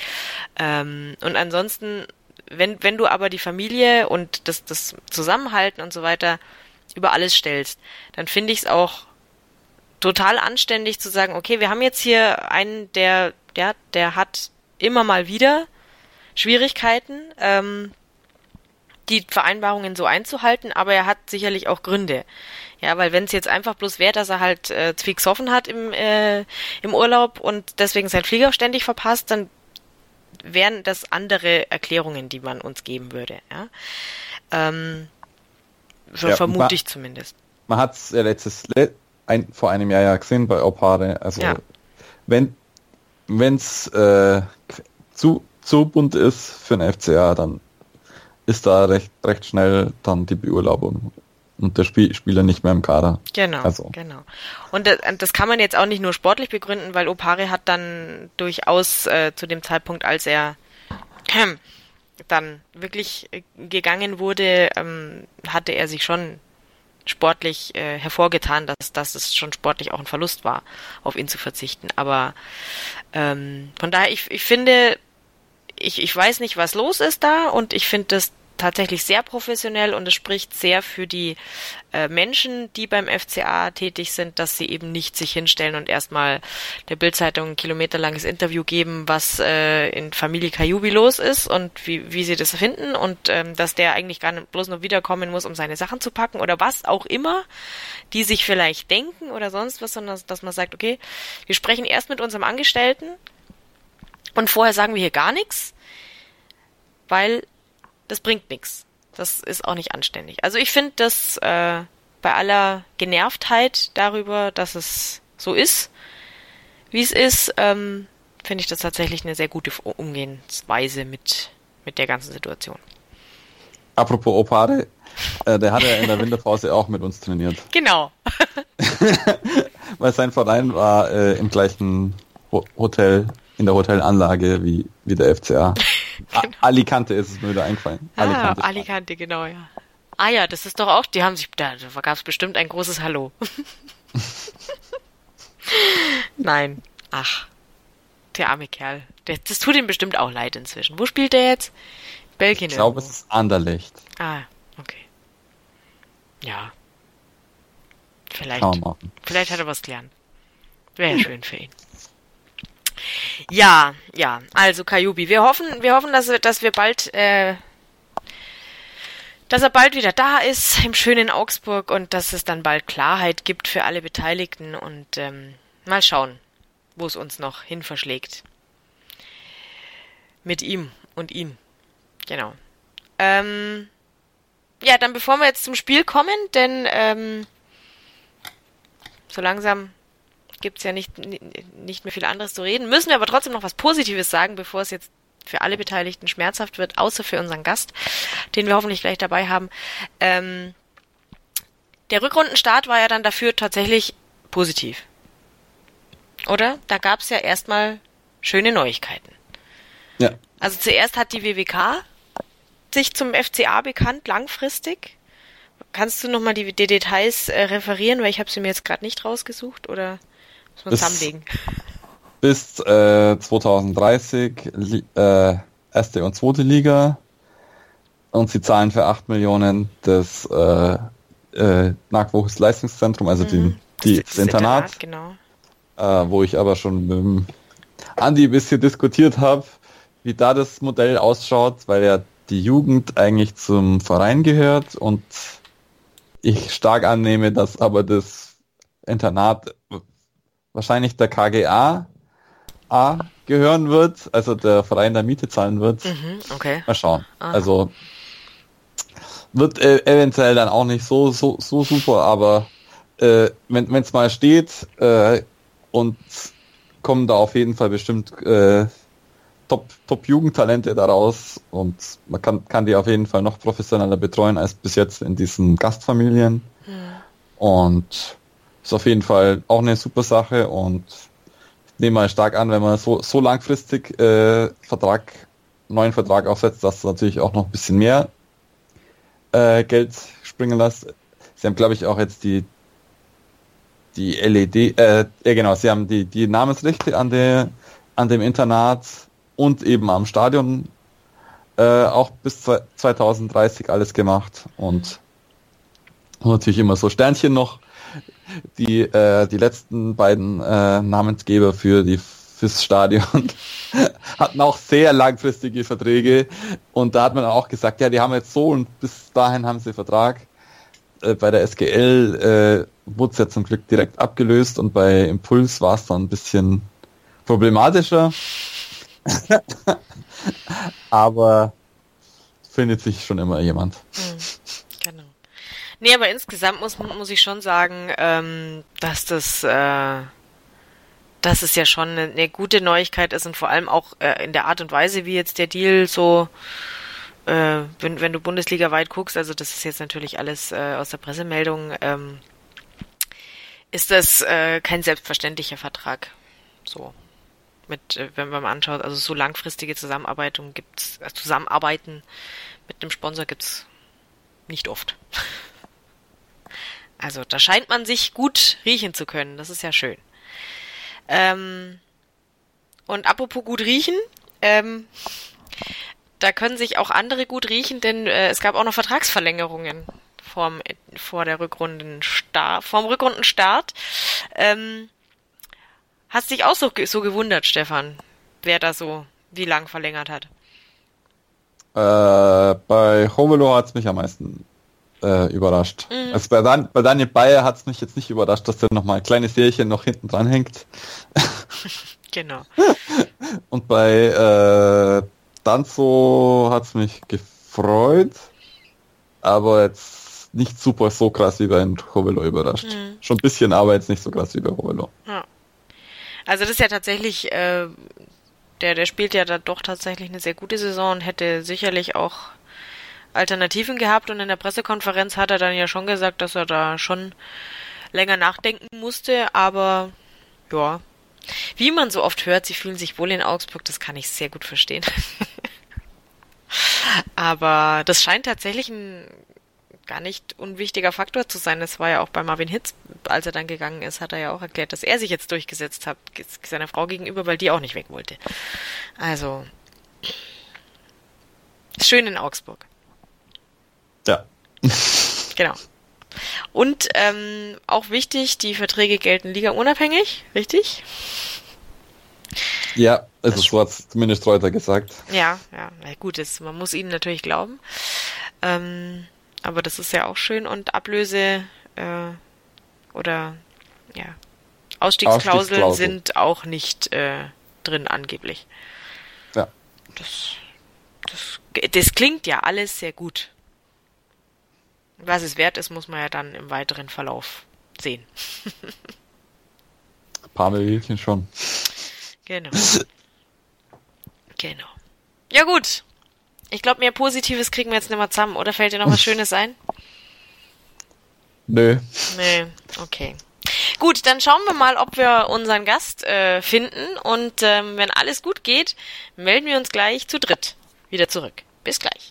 Ähm, und ansonsten, wenn, wenn du aber die Familie und das, das Zusammenhalten und so weiter über alles stellst, dann finde ich es auch total anständig zu sagen, okay, wir haben jetzt hier einen, der, der, der hat immer mal wieder Schwierigkeiten, ähm, die Vereinbarungen so einzuhalten, aber er hat sicherlich auch Gründe. Ja, weil wenn es jetzt einfach bloß wäre, dass er halt äh, offen hat im, äh, im Urlaub und deswegen sein Flieger ständig verpasst, dann wären das andere Erklärungen, die man uns geben würde. Ja? Ähm, ja, vermute ich zumindest. Man hat es ja letztes, ein, vor einem Jahr ja gesehen bei Opare. Also ja. wenn es äh, zu, zu bunt ist für einen FCA, dann ist da recht, recht schnell dann die Beurlaubung und der Spiel Spieler nicht mehr im Kader. Genau, also. genau. Und das, das, kann man jetzt auch nicht nur sportlich begründen, weil Opare hat dann durchaus äh, zu dem Zeitpunkt, als er äh, dann wirklich äh, gegangen wurde, ähm, hatte er sich schon sportlich äh, hervorgetan, dass, dass es schon sportlich auch ein Verlust war, auf ihn zu verzichten. Aber ähm, von daher, ich, ich finde, ich, ich weiß nicht, was los ist da und ich finde das tatsächlich sehr professionell und es spricht sehr für die äh, Menschen, die beim FCA tätig sind, dass sie eben nicht sich hinstellen und erstmal der Bildzeitung ein kilometerlanges Interview geben, was äh, in Familie Kajubi los ist und wie, wie sie das finden und ähm, dass der eigentlich gar nicht bloß nur wiederkommen muss, um seine Sachen zu packen oder was auch immer, die sich vielleicht denken oder sonst was, sondern dass man sagt, okay, wir sprechen erst mit unserem Angestellten und vorher sagen wir hier gar nichts, weil das bringt nichts. Das ist auch nicht anständig. Also ich finde das äh, bei aller Genervtheit darüber, dass es so ist, wie es ist, ähm, finde ich das tatsächlich eine sehr gute Umgehensweise mit, mit der ganzen Situation. Apropos Opare, äh, der hat ja in der Winterpause auch mit uns trainiert. Genau. Weil sein Verein war äh, im gleichen Ho Hotel, in der Hotelanlage wie, wie der FCA. Genau. Alicante ist es mir wieder eingefallen. Ah, Alicante, Alicante, genau, ja. Ah ja, das ist doch auch, die haben sich, da, gab es bestimmt ein großes Hallo. Nein, ach, der arme Kerl. Der, das tut ihm bestimmt auch leid inzwischen. Wo spielt der jetzt? Belgien. Ich glaube, es ist Anderlecht. Ah, okay. Ja. Vielleicht. Vielleicht hat er was gelernt. Wäre ja schön für ihn. Ja, ja. Also Kajubi, wir hoffen, wir hoffen, dass, dass wir bald, äh, dass er bald wieder da ist im schönen Augsburg und dass es dann bald Klarheit gibt für alle Beteiligten und ähm, mal schauen, wo es uns noch hin verschlägt. Mit ihm und ihm. Genau. Ähm, ja, dann bevor wir jetzt zum Spiel kommen, denn ähm, so langsam gibt's ja nicht, nicht mehr viel anderes zu reden. Müssen wir aber trotzdem noch was Positives sagen, bevor es jetzt für alle Beteiligten schmerzhaft wird, außer für unseren Gast, den wir hoffentlich gleich dabei haben. Ähm, der Rückrundenstart war ja dann dafür tatsächlich positiv. Oder? Da gab's ja erstmal schöne Neuigkeiten. Ja. Also zuerst hat die WWK sich zum FCA bekannt, langfristig. Kannst du nochmal die, die Details äh, referieren, weil ich habe sie mir jetzt gerade nicht rausgesucht, oder? Muss man zusammenlegen. Bis äh, 2030 äh, erste und zweite Liga und sie zahlen für 8 Millionen das äh, äh, Nachwuchsleistungszentrum, also mhm. die, die, das, das Internat, Internat genau. äh, wo ich aber schon mit dem Andi ein bisschen diskutiert habe, wie da das Modell ausschaut, weil ja die Jugend eigentlich zum Verein gehört und ich stark annehme, dass aber das Internat wahrscheinlich der KGA A gehören wird, also der Verein der Miete zahlen wird. Mhm, okay. Mal schauen. Aha. Also wird äh, eventuell dann auch nicht so so, so super, aber äh, wenn es mal steht äh, und kommen da auf jeden Fall bestimmt äh, Top, Top Jugendtalente daraus und man kann, kann die auf jeden Fall noch professioneller betreuen als bis jetzt in diesen Gastfamilien. Mhm. Und ist auf jeden Fall auch eine super Sache und ich nehme mal stark an, wenn man so, so langfristig äh, Vertrag, neuen Vertrag aufsetzt, dass natürlich auch noch ein bisschen mehr äh, Geld springen lassen. Sie haben, glaube ich, auch jetzt die die LED, äh, ja genau, sie haben die, die Namensrechte an der an dem Internat und eben am Stadion äh, auch bis 2030 alles gemacht und natürlich immer so Sternchen noch. Die, äh, die letzten beiden äh, Namensgeber für die fürs Stadion hatten auch sehr langfristige Verträge und da hat man auch gesagt, ja, die haben jetzt so und bis dahin haben sie Vertrag. Äh, bei der SGL äh, wurde es ja zum Glück direkt abgelöst und bei Impuls war es dann ein bisschen problematischer. aber findet sich schon immer jemand. Mhm. Nee, aber insgesamt muss, muss ich schon sagen, ähm, dass das, äh, dass es ja schon eine, eine, gute Neuigkeit ist und vor allem auch äh, in der Art und Weise, wie jetzt der Deal so, äh, wenn, wenn du Bundesliga weit guckst, also das ist jetzt natürlich alles äh, aus der Pressemeldung, ähm, ist das äh, kein selbstverständlicher Vertrag. So mit, äh, wenn man anschaut, also so langfristige Zusammenarbeitung gibt's, äh, Zusammenarbeiten mit einem Sponsor gibt's nicht oft. Also da scheint man sich gut riechen zu können. Das ist ja schön. Ähm, und apropos gut riechen, ähm, da können sich auch andere gut riechen, denn äh, es gab auch noch Vertragsverlängerungen vorm, vor der Rückrundenstart, vorm Rückrundenstart. Ähm, Hast dich auch so, so gewundert, Stefan, wer da so wie lang verlängert hat? Äh, bei Homelo hat es mich am meisten äh, überrascht. Mhm. Also bei, Dan bei Daniel Bayer hat es mich jetzt nicht überrascht, dass der nochmal ein kleines Härchen noch hinten dran hängt. genau. Und bei äh, Danzo hat es mich gefreut, aber jetzt nicht super so krass wie bei Hovelo überrascht. Mhm. Schon ein bisschen, aber jetzt nicht so krass wie bei Hovelo. Ja. Also das ist ja tatsächlich, äh, der, der spielt ja da doch tatsächlich eine sehr gute Saison und hätte sicherlich auch Alternativen gehabt und in der Pressekonferenz hat er dann ja schon gesagt, dass er da schon länger nachdenken musste, aber ja. Wie man so oft hört, sie fühlen sich wohl in Augsburg, das kann ich sehr gut verstehen. aber das scheint tatsächlich ein gar nicht unwichtiger Faktor zu sein. Das war ja auch bei Marvin Hitz, als er dann gegangen ist, hat er ja auch erklärt, dass er sich jetzt durchgesetzt hat, seiner Frau gegenüber, weil die auch nicht weg wollte. Also, schön in Augsburg. Ja. genau. Und ähm, auch wichtig, die Verträge gelten Liga unabhängig, richtig? Ja, also so hat zumindest Reuter gesagt. Ja, ja, na gut, das, man muss ihnen natürlich glauben. Ähm, aber das ist ja auch schön und Ablöse äh, oder ja Ausstiegsklauseln Ausstiegsklausel. sind auch nicht äh, drin angeblich. Ja. Das, das, das klingt ja alles sehr gut. Was es wert ist, muss man ja dann im weiteren Verlauf sehen. Ein paar Millionchen schon. Genau. genau. Ja gut, ich glaube, mehr Positives kriegen wir jetzt nicht mehr zusammen. Oder fällt dir noch was Schönes ein? Nö. Nö, okay. Gut, dann schauen wir mal, ob wir unseren Gast äh, finden. Und ähm, wenn alles gut geht, melden wir uns gleich zu dritt wieder zurück. Bis gleich.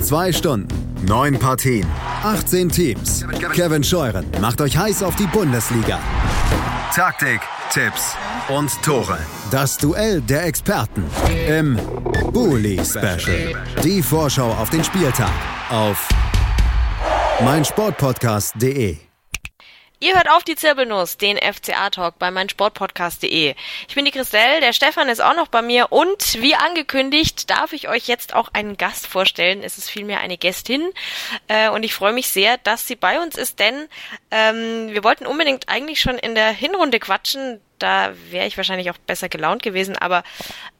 Zwei Stunden, neun Partien, 18 Teams. Kevin Scheuren macht euch heiß auf die Bundesliga. Taktik, Tipps und Tore. Das Duell der Experten im Bully Special. Die Vorschau auf den Spieltag auf meinsportpodcast.de. Ihr hört auf die Zirbelnuss, den FCA-Talk bei meinsportpodcast.de. Ich bin die Christelle, der Stefan ist auch noch bei mir und wie angekündigt darf ich euch jetzt auch einen Gast vorstellen. Es ist vielmehr eine Gästin äh, und ich freue mich sehr, dass sie bei uns ist, denn ähm, wir wollten unbedingt eigentlich schon in der Hinrunde quatschen. Da wäre ich wahrscheinlich auch besser gelaunt gewesen, aber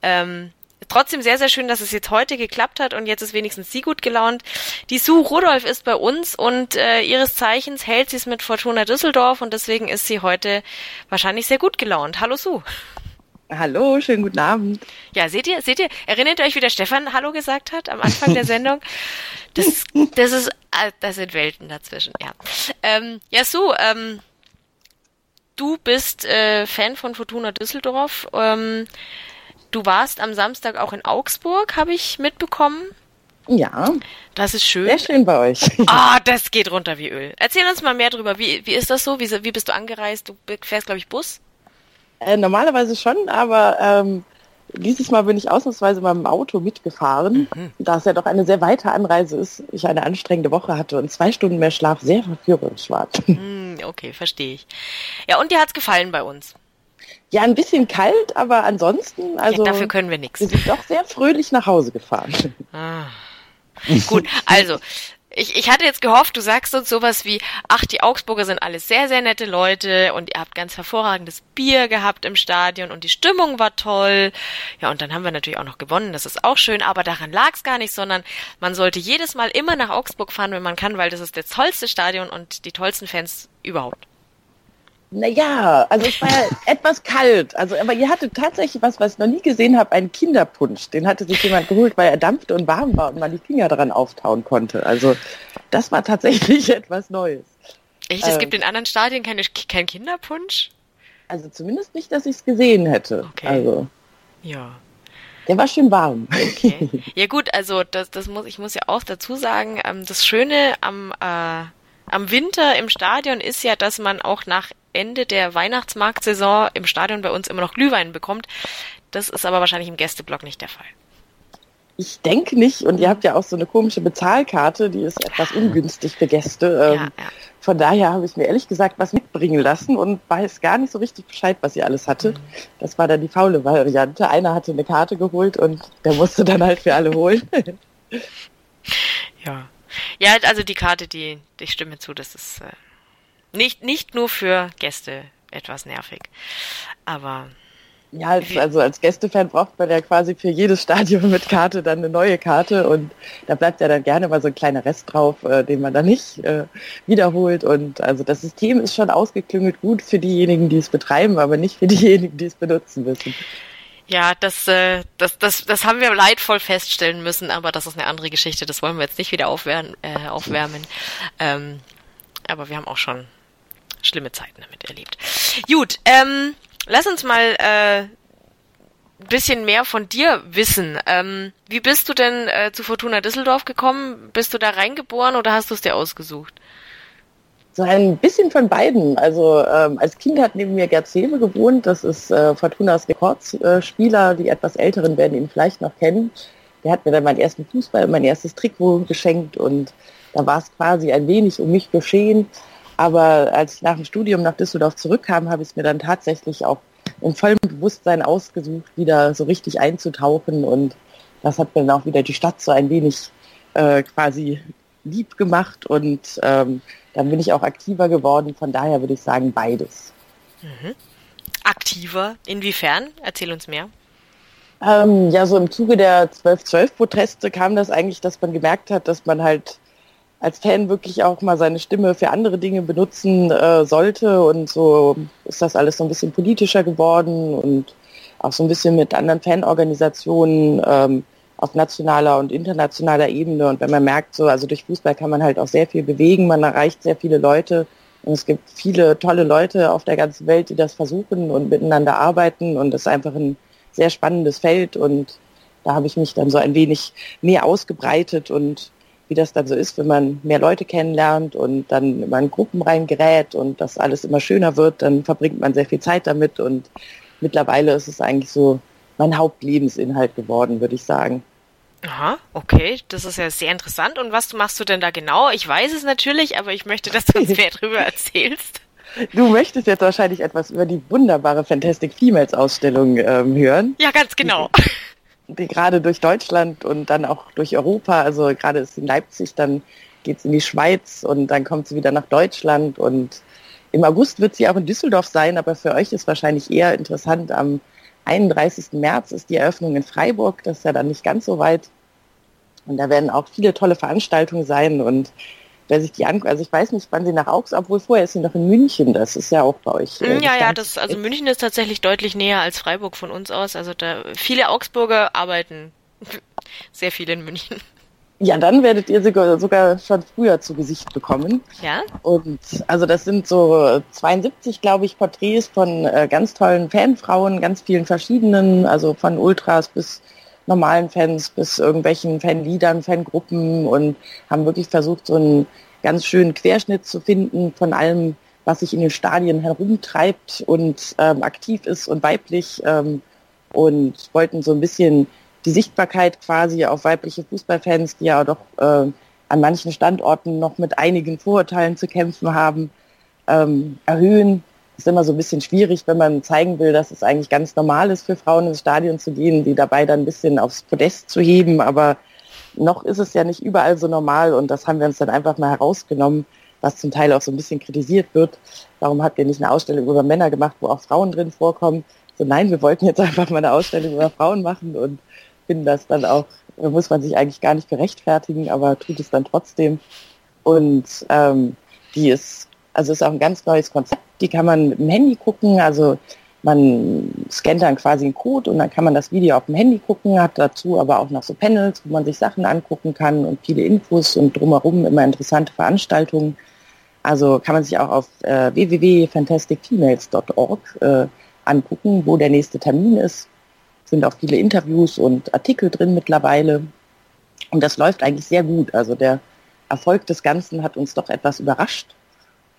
ähm, trotzdem sehr, sehr schön, dass es jetzt heute geklappt hat und jetzt ist wenigstens sie gut gelaunt. Die Sue Rudolph ist bei uns und äh, ihres Zeichens hält sie es mit Fortuna Düsseldorf und deswegen ist sie heute wahrscheinlich sehr gut gelaunt. Hallo Sue. Hallo, schönen guten Abend. Ja, seht ihr, seht ihr, erinnert ihr euch, wie der Stefan Hallo gesagt hat am Anfang der Sendung? Das, das ist, ah, das sind Welten dazwischen, ja. Ähm, ja, Sue, ähm, du bist äh, Fan von Fortuna Düsseldorf. Ähm, du warst am Samstag auch in Augsburg, habe ich mitbekommen. Ja. Das ist schön. Sehr schön bei euch. Ah, oh, das geht runter wie Öl. Erzähl uns mal mehr drüber. Wie, wie ist das so? Wie, wie bist du angereist? Du fährst, glaube ich, Bus? Äh, normalerweise schon, aber ähm, dieses Mal bin ich ausnahmsweise mal im Auto mitgefahren, mhm. da es ja doch eine sehr weite Anreise ist. Ich eine anstrengende Woche hatte und zwei Stunden mehr Schlaf sehr verführerisch war. Mhm, okay, verstehe ich. Ja, und dir hat's gefallen bei uns? Ja, ein bisschen kalt, aber ansonsten, also. Ja, dafür können wir nichts. Wir sind doch sehr fröhlich nach Hause gefahren. Ah. Gut, also, ich, ich hatte jetzt gehofft, du sagst uns sowas wie, ach, die Augsburger sind alles sehr, sehr nette Leute und ihr habt ganz hervorragendes Bier gehabt im Stadion und die Stimmung war toll. Ja, und dann haben wir natürlich auch noch gewonnen, das ist auch schön, aber daran lag es gar nicht, sondern man sollte jedes Mal immer nach Augsburg fahren, wenn man kann, weil das ist das tollste Stadion und die tollsten Fans überhaupt. Naja, also es war ja etwas kalt. Also, aber ihr hattet tatsächlich was, was ich noch nie gesehen habe, einen Kinderpunsch. Den hatte sich jemand geholt, weil er dampfte und warm war und man die Finger daran auftauen konnte. Also das war tatsächlich etwas Neues. Echt? Es ähm, gibt in anderen Stadien keine, kein Kinderpunsch? Also zumindest nicht, dass ich es gesehen hätte. Okay. Also. Ja. Der war schön warm. Okay. Ja gut, also das, das muss ich muss ja auch dazu sagen, ähm, das Schöne am äh, am Winter im Stadion ist ja, dass man auch nach Ende der Weihnachtsmarktsaison im Stadion bei uns immer noch Glühwein bekommt. Das ist aber wahrscheinlich im Gästeblock nicht der Fall. Ich denke nicht. Und ihr habt ja auch so eine komische Bezahlkarte, die ist etwas ungünstig für Gäste. Ja, ähm, ja. Von daher habe ich mir ehrlich gesagt was mitbringen lassen und weiß gar nicht so richtig Bescheid, was ihr alles hatte. Mhm. Das war dann die faule Variante. Einer hatte eine Karte geholt und der musste dann halt für alle holen. ja. Ja, also die Karte, die, ich stimme zu, das ist äh, nicht, nicht nur für Gäste etwas nervig. Aber. Ja, als, also als Gästefan braucht man ja quasi für jedes Stadion mit Karte dann eine neue Karte und da bleibt ja dann gerne mal so ein kleiner Rest drauf, äh, den man dann nicht äh, wiederholt. Und also das System ist schon ausgeklüngelt gut für diejenigen, die es betreiben, aber nicht für diejenigen, die es benutzen müssen. Ja, das, äh, das, das, das haben wir leidvoll feststellen müssen, aber das ist eine andere Geschichte. Das wollen wir jetzt nicht wieder aufwärmen. Äh, aufwärmen. Ähm, aber wir haben auch schon schlimme Zeiten damit erlebt. Gut, ähm, lass uns mal äh, bisschen mehr von dir wissen. Ähm, wie bist du denn äh, zu Fortuna Düsseldorf gekommen? Bist du da reingeboren oder hast du es dir ausgesucht? So ein bisschen von beiden. Also ähm, als Kind hat neben mir Gerd Sewe gewohnt. Das ist äh, Fortunas Rekordspieler. Die etwas Älteren werden ihn vielleicht noch kennen. Der hat mir dann meinen ersten Fußball, mein erstes Trikot geschenkt und da war es quasi ein wenig um mich geschehen. Aber als ich nach dem Studium nach Düsseldorf zurückkam, habe ich es mir dann tatsächlich auch im vollen Bewusstsein ausgesucht, wieder so richtig einzutauchen. Und das hat mir dann auch wieder die Stadt so ein wenig äh, quasi lieb gemacht. Und ähm, dann bin ich auch aktiver geworden. Von daher würde ich sagen, beides. Mhm. Aktiver? Inwiefern? Erzähl uns mehr. Ähm, ja, so im Zuge der 12-12-Proteste kam das eigentlich, dass man gemerkt hat, dass man halt als Fan wirklich auch mal seine Stimme für andere Dinge benutzen äh, sollte. Und so ist das alles so ein bisschen politischer geworden und auch so ein bisschen mit anderen Fanorganisationen ähm, auf nationaler und internationaler Ebene. Und wenn man merkt, so, also durch Fußball kann man halt auch sehr viel bewegen, man erreicht sehr viele Leute. Und es gibt viele tolle Leute auf der ganzen Welt, die das versuchen und miteinander arbeiten. Und es ist einfach ein sehr spannendes Feld. Und da habe ich mich dann so ein wenig mehr ausgebreitet und wie das dann so ist, wenn man mehr Leute kennenlernt und dann immer in Gruppen reingerät und das alles immer schöner wird, dann verbringt man sehr viel Zeit damit und mittlerweile ist es eigentlich so mein Hauptlebensinhalt geworden, würde ich sagen. Aha, okay, das ist ja sehr interessant. Und was machst du denn da genau? Ich weiß es natürlich, aber ich möchte, dass du uns mehr darüber erzählst. Du möchtest jetzt wahrscheinlich etwas über die wunderbare Fantastic Females Ausstellung ähm, hören. Ja, ganz genau gerade durch Deutschland und dann auch durch Europa, also gerade ist in Leipzig, dann geht es in die Schweiz und dann kommt sie wieder nach Deutschland und im August wird sie auch in Düsseldorf sein, aber für euch ist wahrscheinlich eher interessant am 31. März ist die Eröffnung in Freiburg. Das ist ja dann nicht ganz so weit. Und da werden auch viele tolle Veranstaltungen sein. Und wer sich die anguckt, also ich weiß nicht, wann sie nach Augsburg, obwohl vorher ist sie noch in München. Das ist ja auch bei euch. Äh, ja, ja, das, also München ist tatsächlich deutlich näher als Freiburg von uns aus. Also da viele Augsburger arbeiten sehr viel in München. Ja, dann werdet ihr sogar, sogar schon früher zu Gesicht bekommen. Ja. Und also das sind so 72, glaube ich, Porträts von äh, ganz tollen Fanfrauen, ganz vielen verschiedenen, also von Ultras bis normalen Fans bis irgendwelchen Fanliedern, Fangruppen und haben wirklich versucht, so einen ganz schönen Querschnitt zu finden von allem, was sich in den Stadien herumtreibt und ähm, aktiv ist und weiblich ähm, und wollten so ein bisschen die Sichtbarkeit quasi auf weibliche Fußballfans, die ja doch äh, an manchen Standorten noch mit einigen Vorurteilen zu kämpfen haben, ähm, erhöhen. Ist immer so ein bisschen schwierig, wenn man zeigen will, dass es eigentlich ganz normal ist für Frauen ins Stadion zu gehen, die dabei dann ein bisschen aufs Podest zu heben. Aber noch ist es ja nicht überall so normal und das haben wir uns dann einfach mal herausgenommen, was zum Teil auch so ein bisschen kritisiert wird. Warum habt ihr nicht eine Ausstellung über Männer gemacht, wo auch Frauen drin vorkommen? So nein, wir wollten jetzt einfach mal eine Ausstellung über Frauen machen und finden das dann auch, muss man sich eigentlich gar nicht berechtfertigen, aber tut es dann trotzdem. Und ähm, die ist, also ist auch ein ganz neues Konzept. Die kann man mit dem Handy gucken, also man scannt dann quasi einen Code und dann kann man das Video auf dem Handy gucken, hat dazu aber auch noch so Panels, wo man sich Sachen angucken kann und viele Infos und drumherum immer interessante Veranstaltungen. Also kann man sich auch auf äh, www.fantasticfemales.org äh, angucken, wo der nächste Termin ist sind auch viele Interviews und Artikel drin mittlerweile. Und das läuft eigentlich sehr gut. Also der Erfolg des Ganzen hat uns doch etwas überrascht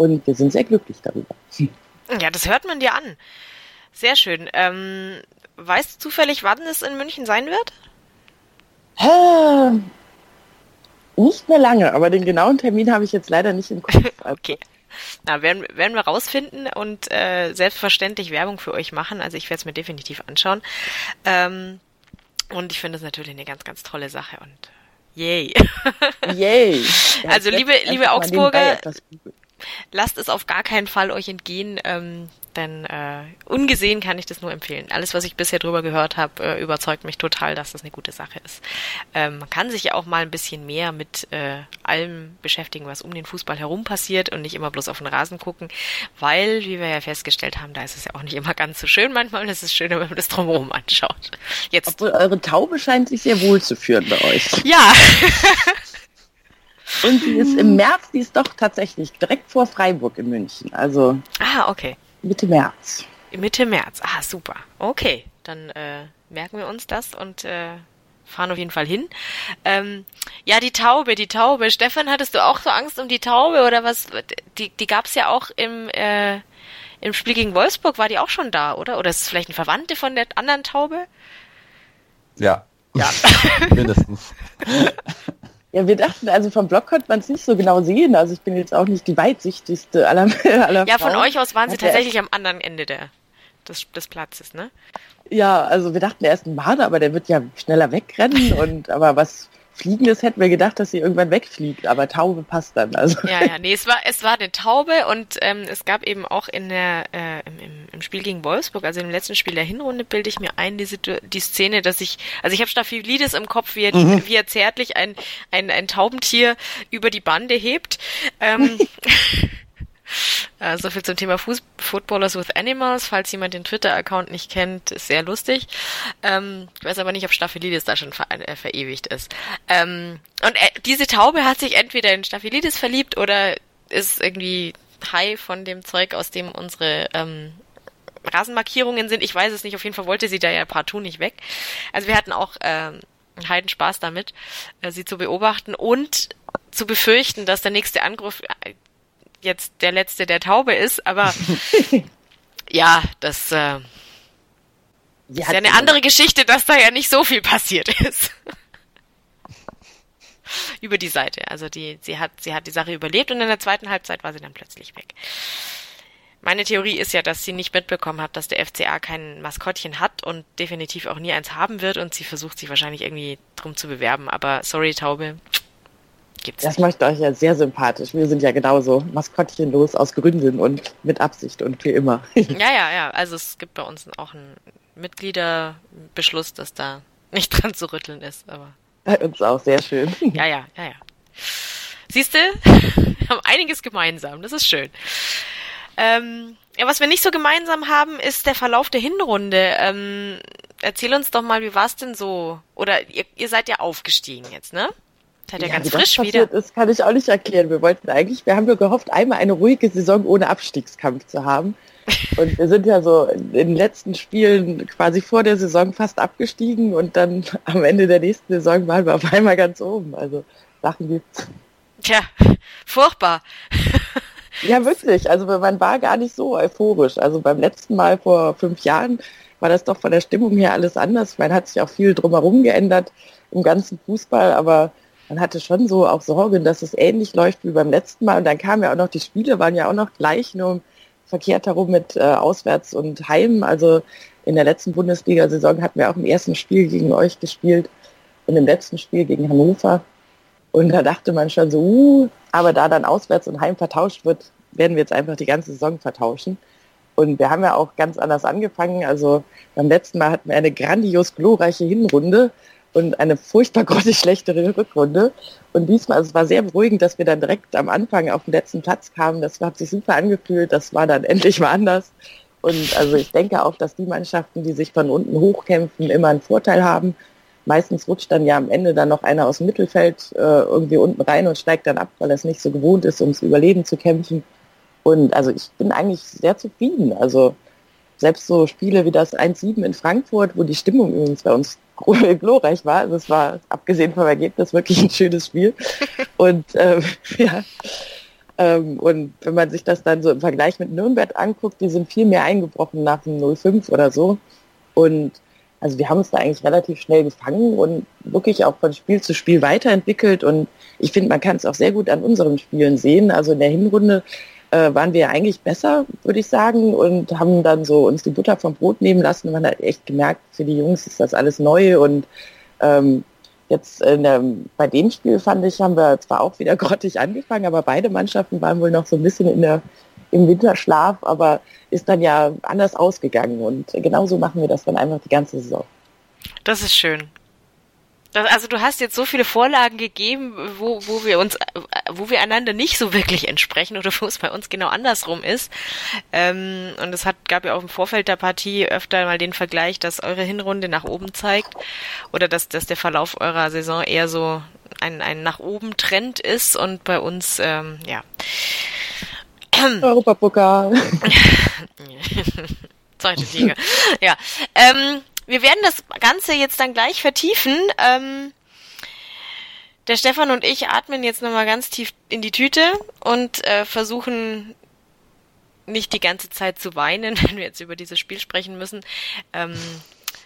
und wir sind sehr glücklich darüber. Ja, das hört man dir an. Sehr schön. Ähm, weißt du zufällig, wann es in München sein wird? Äh, nicht mehr lange, aber den genauen Termin habe ich jetzt leider nicht im Kopf. okay. Na, werden, werden wir rausfinden und äh, selbstverständlich Werbung für euch machen. Also ich werde es mir definitiv anschauen. Ähm, und ich finde es natürlich eine ganz, ganz tolle Sache und yay. Yay. Ja, also liebe, liebe Augsburger, lasst es auf gar keinen Fall euch entgehen. Ähm, denn äh, ungesehen kann ich das nur empfehlen. Alles, was ich bisher drüber gehört habe, äh, überzeugt mich total, dass das eine gute Sache ist. Ähm, man kann sich ja auch mal ein bisschen mehr mit äh, allem beschäftigen, was um den Fußball herum passiert und nicht immer bloß auf den Rasen gucken, weil, wie wir ja festgestellt haben, da ist es ja auch nicht immer ganz so schön manchmal es ist schöner, wenn man das drumherum anschaut. Jetzt. Obwohl eure Taube scheint sich sehr wohl zu führen bei euch. Ja. Und die ist im März, die ist doch tatsächlich direkt vor Freiburg in München. Also. Ah, okay. Mitte März. Mitte März. Ah, super. Okay, dann äh, merken wir uns das und äh, fahren auf jeden Fall hin. Ähm, ja, die Taube, die Taube. Stefan, hattest du auch so Angst um die Taube oder was? Die, die gab es ja auch im, äh, im Spiel gegen Wolfsburg, war die auch schon da, oder? Oder ist es vielleicht ein Verwandte von der anderen Taube? Ja. Ja. Mindestens. Ja, wir dachten, also vom Blog konnte man es nicht so genau sehen. Also ich bin jetzt auch nicht die weitsichtigste aller, aller Ja, von euch aus waren sie tatsächlich am anderen Ende der, des, des Platzes, ne? Ja, also wir dachten erst ein Marder, aber der wird ja schneller wegrennen und aber was Fliegendes hätten wir gedacht, dass sie irgendwann wegfliegt, aber Taube passt dann. Also. Ja, ja, nee, es war, es war eine Taube und ähm, es gab eben auch in der, äh, im, im Spiel gegen Wolfsburg, also im letzten Spiel der Hinrunde, bilde ich mir ein, die, die Szene, dass ich, also ich habe Staphylidis im Kopf, wie er, mhm. wie er zärtlich ein, ein, ein Taubentier über die Bande hebt. Ähm, Äh, so viel zum Thema Fuß Footballers with Animals. Falls jemand den Twitter-Account nicht kennt, ist sehr lustig. Ähm, ich weiß aber nicht, ob Staphylidis da schon ver äh, verewigt ist. Ähm, und äh, diese Taube hat sich entweder in Staphylidis verliebt oder ist irgendwie high von dem Zeug, aus dem unsere ähm, Rasenmarkierungen sind. Ich weiß es nicht. Auf jeden Fall wollte sie da ja partout nicht weg. Also wir hatten auch ähm, heiden Spaß damit, äh, sie zu beobachten und zu befürchten, dass der nächste Angriff äh, jetzt der letzte der Taube ist, aber ja, das äh, ist ja eine andere Geschichte, dass da ja nicht so viel passiert ist. Über die Seite. Also die, sie hat, sie hat die Sache überlebt und in der zweiten Halbzeit war sie dann plötzlich weg. Meine Theorie ist ja, dass sie nicht mitbekommen hat, dass der FCA kein Maskottchen hat und definitiv auch nie eins haben wird und sie versucht sich wahrscheinlich irgendwie drum zu bewerben. Aber sorry, Taube, Gibt's das macht euch ja sehr sympathisch. Wir sind ja genauso maskottchenlos aus Gründen und mit Absicht und wie immer. ja, ja, ja. Also es gibt bei uns auch ein Mitgliederbeschluss, dass da nicht dran zu rütteln ist, aber. Bei uns auch sehr schön. Ja, ja, ja, ja. Siehst du, wir haben einiges gemeinsam, das ist schön. Ähm, ja, was wir nicht so gemeinsam haben, ist der Verlauf der Hinrunde. Ähm, erzähl uns doch mal, wie war es denn so? Oder ihr, ihr seid ja aufgestiegen jetzt, ne? Seid ja, ja ganz frisch das wieder. Das kann ich auch nicht erklären. Wir wollten eigentlich, wir haben nur gehofft, einmal eine ruhige Saison ohne Abstiegskampf zu haben. Und wir sind ja so in den letzten Spielen quasi vor der Saison fast abgestiegen und dann am Ende der nächsten Saison waren wir auf einmal ganz oben. Also Sachen gibt's. Tja, furchtbar. Ja, wirklich. Also man war gar nicht so euphorisch. Also beim letzten Mal vor fünf Jahren war das doch von der Stimmung her alles anders. Man hat sich auch viel drumherum geändert im ganzen Fußball, aber man hatte schon so auch Sorgen, dass es ähnlich läuft wie beim letzten Mal. Und dann kamen ja auch noch die Spiele, waren ja auch noch gleich, nur verkehrt herum mit äh, Auswärts und Heim. Also in der letzten Bundesliga-Saison hatten wir auch im ersten Spiel gegen euch gespielt und im letzten Spiel gegen Hannover. Und da dachte man schon so, uh, aber da dann auswärts und heim vertauscht wird, werden wir jetzt einfach die ganze Saison vertauschen. Und wir haben ja auch ganz anders angefangen. Also beim letzten Mal hatten wir eine grandios glorreiche Hinrunde und eine furchtbar grottig schlechtere Rückrunde. Und diesmal, also es war sehr beruhigend, dass wir dann direkt am Anfang auf den letzten Platz kamen. Das hat sich super angefühlt. Das war dann endlich mal anders. Und also ich denke auch, dass die Mannschaften, die sich von unten hochkämpfen, immer einen Vorteil haben. Meistens rutscht dann ja am Ende dann noch einer aus dem Mittelfeld äh, irgendwie unten rein und steigt dann ab, weil er es nicht so gewohnt ist, ums Überleben zu kämpfen. Und also ich bin eigentlich sehr zufrieden. Also selbst so Spiele wie das 1-7 in Frankfurt, wo die Stimmung übrigens bei uns glorreich war, also es war abgesehen vom Ergebnis wirklich ein schönes Spiel. Und ähm, ja, ähm, und wenn man sich das dann so im Vergleich mit Nürnberg anguckt, die sind viel mehr eingebrochen nach dem 0-5 oder so. Und also wir haben uns da eigentlich relativ schnell gefangen und wirklich auch von Spiel zu Spiel weiterentwickelt. Und ich finde, man kann es auch sehr gut an unseren Spielen sehen. Also in der Hinrunde äh, waren wir eigentlich besser, würde ich sagen, und haben dann so uns die Butter vom Brot nehmen lassen. Und man hat echt gemerkt, für die Jungs ist das alles neu. Und ähm, jetzt der, bei dem Spiel fand ich, haben wir zwar auch wieder grottig angefangen, aber beide Mannschaften waren wohl noch so ein bisschen in der im Winterschlaf, aber ist dann ja anders ausgegangen. Und genauso machen wir das dann einfach die ganze Saison. Das ist schön. Das, also du hast jetzt so viele Vorlagen gegeben, wo, wo wir uns, wo wir einander nicht so wirklich entsprechen oder wo es bei uns genau andersrum ist. Ähm, und es hat, gab ja auch im Vorfeld der Partie öfter mal den Vergleich, dass eure Hinrunde nach oben zeigt oder dass, dass der Verlauf eurer Saison eher so ein, ein nach oben Trend ist und bei uns, ähm, ja, Europapokal. Zweite Liga. ja. Ähm, wir werden das Ganze jetzt dann gleich vertiefen. Ähm, der Stefan und ich atmen jetzt nochmal ganz tief in die Tüte und äh, versuchen nicht die ganze Zeit zu weinen, wenn wir jetzt über dieses Spiel sprechen müssen. Ähm,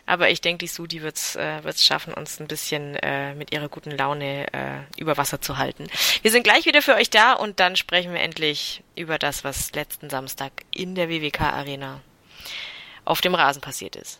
aber ich denke, die Sudi wird's äh, wird's schaffen, uns ein bisschen äh, mit ihrer guten Laune äh, über Wasser zu halten. Wir sind gleich wieder für euch da und dann sprechen wir endlich über das, was letzten Samstag in der WWK Arena auf dem Rasen passiert ist.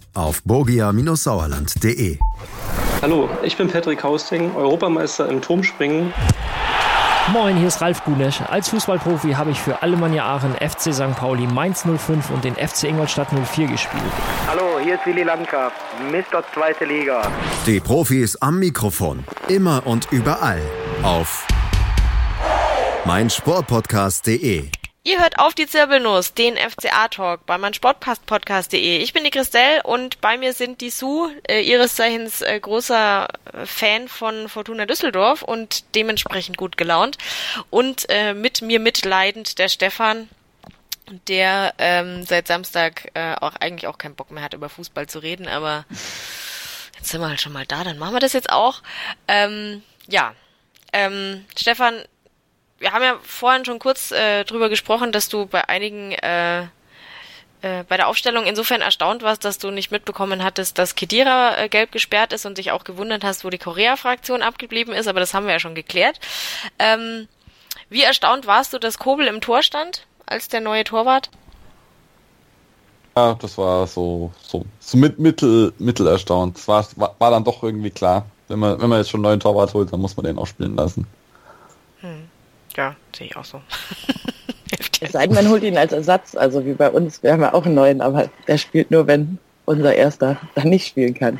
auf borgia-sauerland.de. Hallo, ich bin Patrick Hausting, Europameister im Turmspringen. Moin, hier ist Ralf Gunesch. Als Fußballprofi habe ich für Alemannia Aachen, FC St. Pauli, Mainz 05 und den FC Ingolstadt 04 gespielt. Hallo, hier ist Willi Landgraf, Mr. Zweite Liga. Die Profis am Mikrofon, immer und überall auf meinsportpodcast.de. Ihr hört auf die Zirbelnuss, den FCA-Talk bei meinsportpodcast.de. Ich bin die Christelle und bei mir sind die Sue, äh, ihres Zeichens äh, großer Fan von Fortuna Düsseldorf und dementsprechend gut gelaunt. Und äh, mit mir mitleidend der Stefan, der ähm, seit Samstag äh, auch eigentlich auch keinen Bock mehr hat, über Fußball zu reden, aber jetzt sind wir halt schon mal da, dann machen wir das jetzt auch. Ähm, ja, ähm, Stefan, wir haben ja vorhin schon kurz äh, drüber gesprochen, dass du bei einigen äh, äh, bei der Aufstellung insofern erstaunt warst, dass du nicht mitbekommen hattest, dass Kedira äh, gelb gesperrt ist und dich auch gewundert hast, wo die Korea-Fraktion abgeblieben ist, aber das haben wir ja schon geklärt. Ähm, wie erstaunt warst du, dass Kobel im Tor stand als der neue Torwart? Ja, das war so, so, so mit, mittel, mittel erstaunt. Das war, war, war dann doch irgendwie klar. Wenn man, wenn man jetzt schon einen neuen Torwart holt, dann muss man den auch spielen lassen. Ja, sehe ich auch so. Es sei denn, man holt ihn als Ersatz, also wie bei uns. Wir haben ja auch einen neuen, aber der spielt nur, wenn unser Erster dann nicht spielen kann.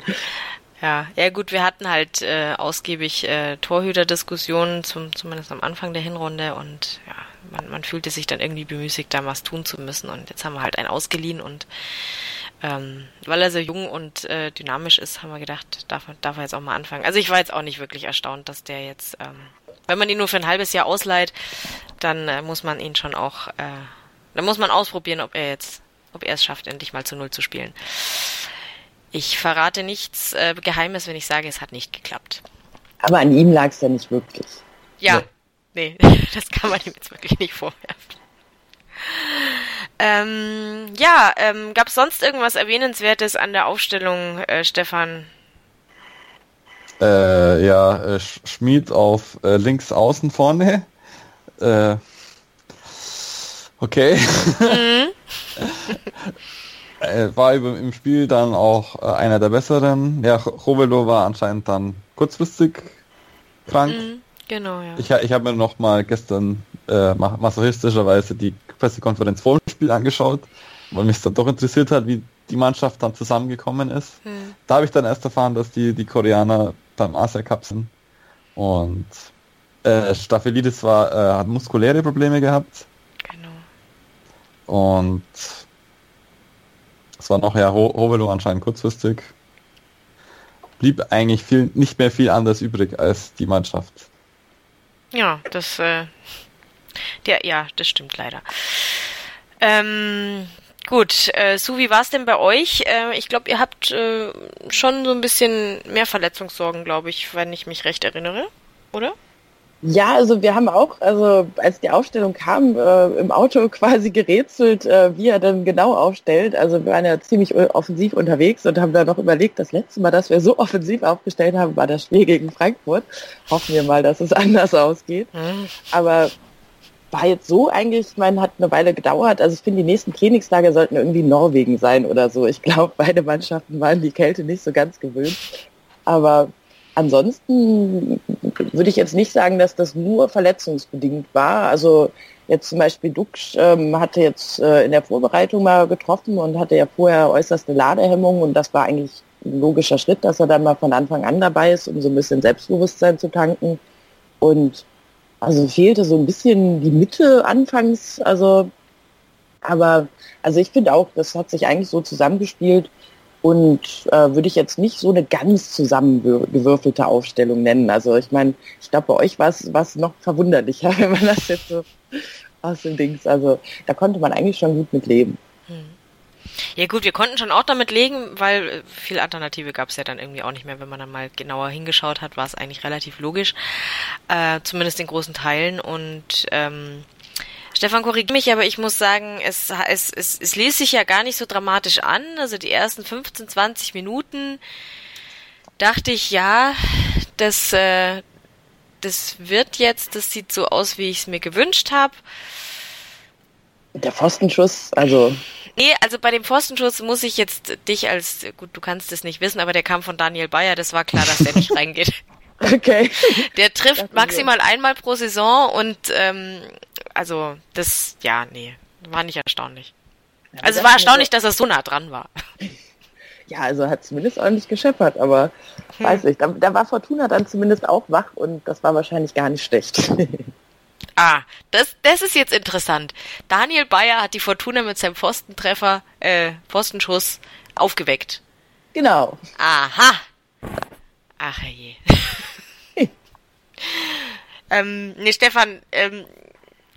Ja, ja gut, wir hatten halt äh, ausgiebig äh, Torhüterdiskussionen, zum, zumindest am Anfang der Hinrunde und ja, man, man fühlte sich dann irgendwie bemüßigt, da was tun zu müssen und jetzt haben wir halt einen ausgeliehen und ähm, weil er so jung und äh, dynamisch ist, haben wir gedacht, darf, darf er jetzt auch mal anfangen. Also ich war jetzt auch nicht wirklich erstaunt, dass der jetzt, ähm, wenn man ihn nur für ein halbes Jahr ausleiht, dann äh, muss man ihn schon auch, äh, dann muss man ausprobieren, ob er jetzt, ob er es schafft, endlich mal zu Null zu spielen. Ich verrate nichts äh, Geheimes, wenn ich sage, es hat nicht geklappt. Aber an ihm lag es ja nicht wirklich. Ja, ja, nee, das kann man ihm jetzt wirklich nicht vorwerfen. Ähm, ja, ähm, gab es sonst irgendwas Erwähnenswertes an der Aufstellung, äh, Stefan? Äh, ja, äh, Schmied auf äh, links außen vorne. Äh, okay. Mhm. äh, war im Spiel dann auch äh, einer der besseren. Ja, Rovelo war anscheinend dann kurzfristig krank. Mhm, genau, ja. Ich, ich habe mir noch mal gestern masochistischerweise die Pressekonferenz vor dem Spiel angeschaut, weil mich dann doch interessiert hat, wie die Mannschaft dann zusammengekommen ist. Mhm. Da habe ich dann erst erfahren, dass die, die Koreaner beim Asia Cup sind. Und äh, Staphylides war, äh, hat muskuläre Probleme gehabt. Genau. Und es war noch ja Hovelo anscheinend kurzfristig. Blieb eigentlich viel, nicht mehr viel anders übrig als die Mannschaft. Ja, das, äh, der, ja, das stimmt leider. Ähm, gut, äh, Su, wie war es denn bei euch? Äh, ich glaube, ihr habt äh, schon so ein bisschen mehr Verletzungssorgen, glaube ich, wenn ich mich recht erinnere, oder? Ja, also wir haben auch, also als die Aufstellung kam, äh, im Auto quasi gerätselt, äh, wie er dann genau aufstellt. Also wir waren ja ziemlich offensiv unterwegs und haben da noch überlegt, das letzte Mal, dass wir so offensiv aufgestellt haben, war das Spiel gegen Frankfurt. Hoffen wir mal, dass es anders ausgeht. Mhm. Aber war jetzt so eigentlich, ich meine, hat eine Weile gedauert. Also ich finde, die nächsten Trainingslager sollten irgendwie Norwegen sein oder so. Ich glaube, beide Mannschaften waren die Kälte nicht so ganz gewöhnt. Aber ansonsten würde ich jetzt nicht sagen, dass das nur verletzungsbedingt war. Also jetzt zum Beispiel Dux ähm, hatte jetzt äh, in der Vorbereitung mal getroffen und hatte ja vorher äußerste Ladehemmung und das war eigentlich ein logischer Schritt, dass er dann mal von Anfang an dabei ist, um so ein bisschen Selbstbewusstsein zu tanken. Und also fehlte so ein bisschen die Mitte anfangs, also aber also ich finde auch, das hat sich eigentlich so zusammengespielt und äh, würde ich jetzt nicht so eine ganz zusammengewürfelte Aufstellung nennen. Also ich meine, ich glaube, bei euch war es noch verwunderlicher, wenn man das jetzt so aus dem Dings. Also da konnte man eigentlich schon gut mit leben. Ja gut, wir konnten schon auch damit legen, weil äh, viel Alternative gab es ja dann irgendwie auch nicht mehr. Wenn man dann mal genauer hingeschaut hat, war es eigentlich relativ logisch, äh, zumindest in großen Teilen. Und ähm, Stefan, korrigiere mich, aber ich muss sagen, es, es, es, es ließ sich ja gar nicht so dramatisch an. Also die ersten 15, 20 Minuten dachte ich, ja, das, äh, das wird jetzt, das sieht so aus, wie ich es mir gewünscht habe. Der Pfostenschuss, also. Nee, also bei dem Pfostenschuss muss ich jetzt dich als, gut, du kannst es nicht wissen, aber der kam von Daniel Bayer, das war klar, dass der nicht reingeht. Okay. Der trifft maximal einmal pro Saison und ähm, also das, ja, nee, war nicht erstaunlich. Ja, also es war erstaunlich, so dass er so nah dran war. Ja, also hat zumindest ordentlich gescheppert, aber hm. weiß nicht, da, da, war Fortuna dann zumindest auch wach und das war wahrscheinlich gar nicht schlecht. ah, das, das ist jetzt interessant. Daniel Bayer hat die Fortuna mit seinem Pfostentreffer, äh, Pfostenschuss aufgeweckt. Genau. Aha. Ach je. ähm, nee, Stefan, ähm,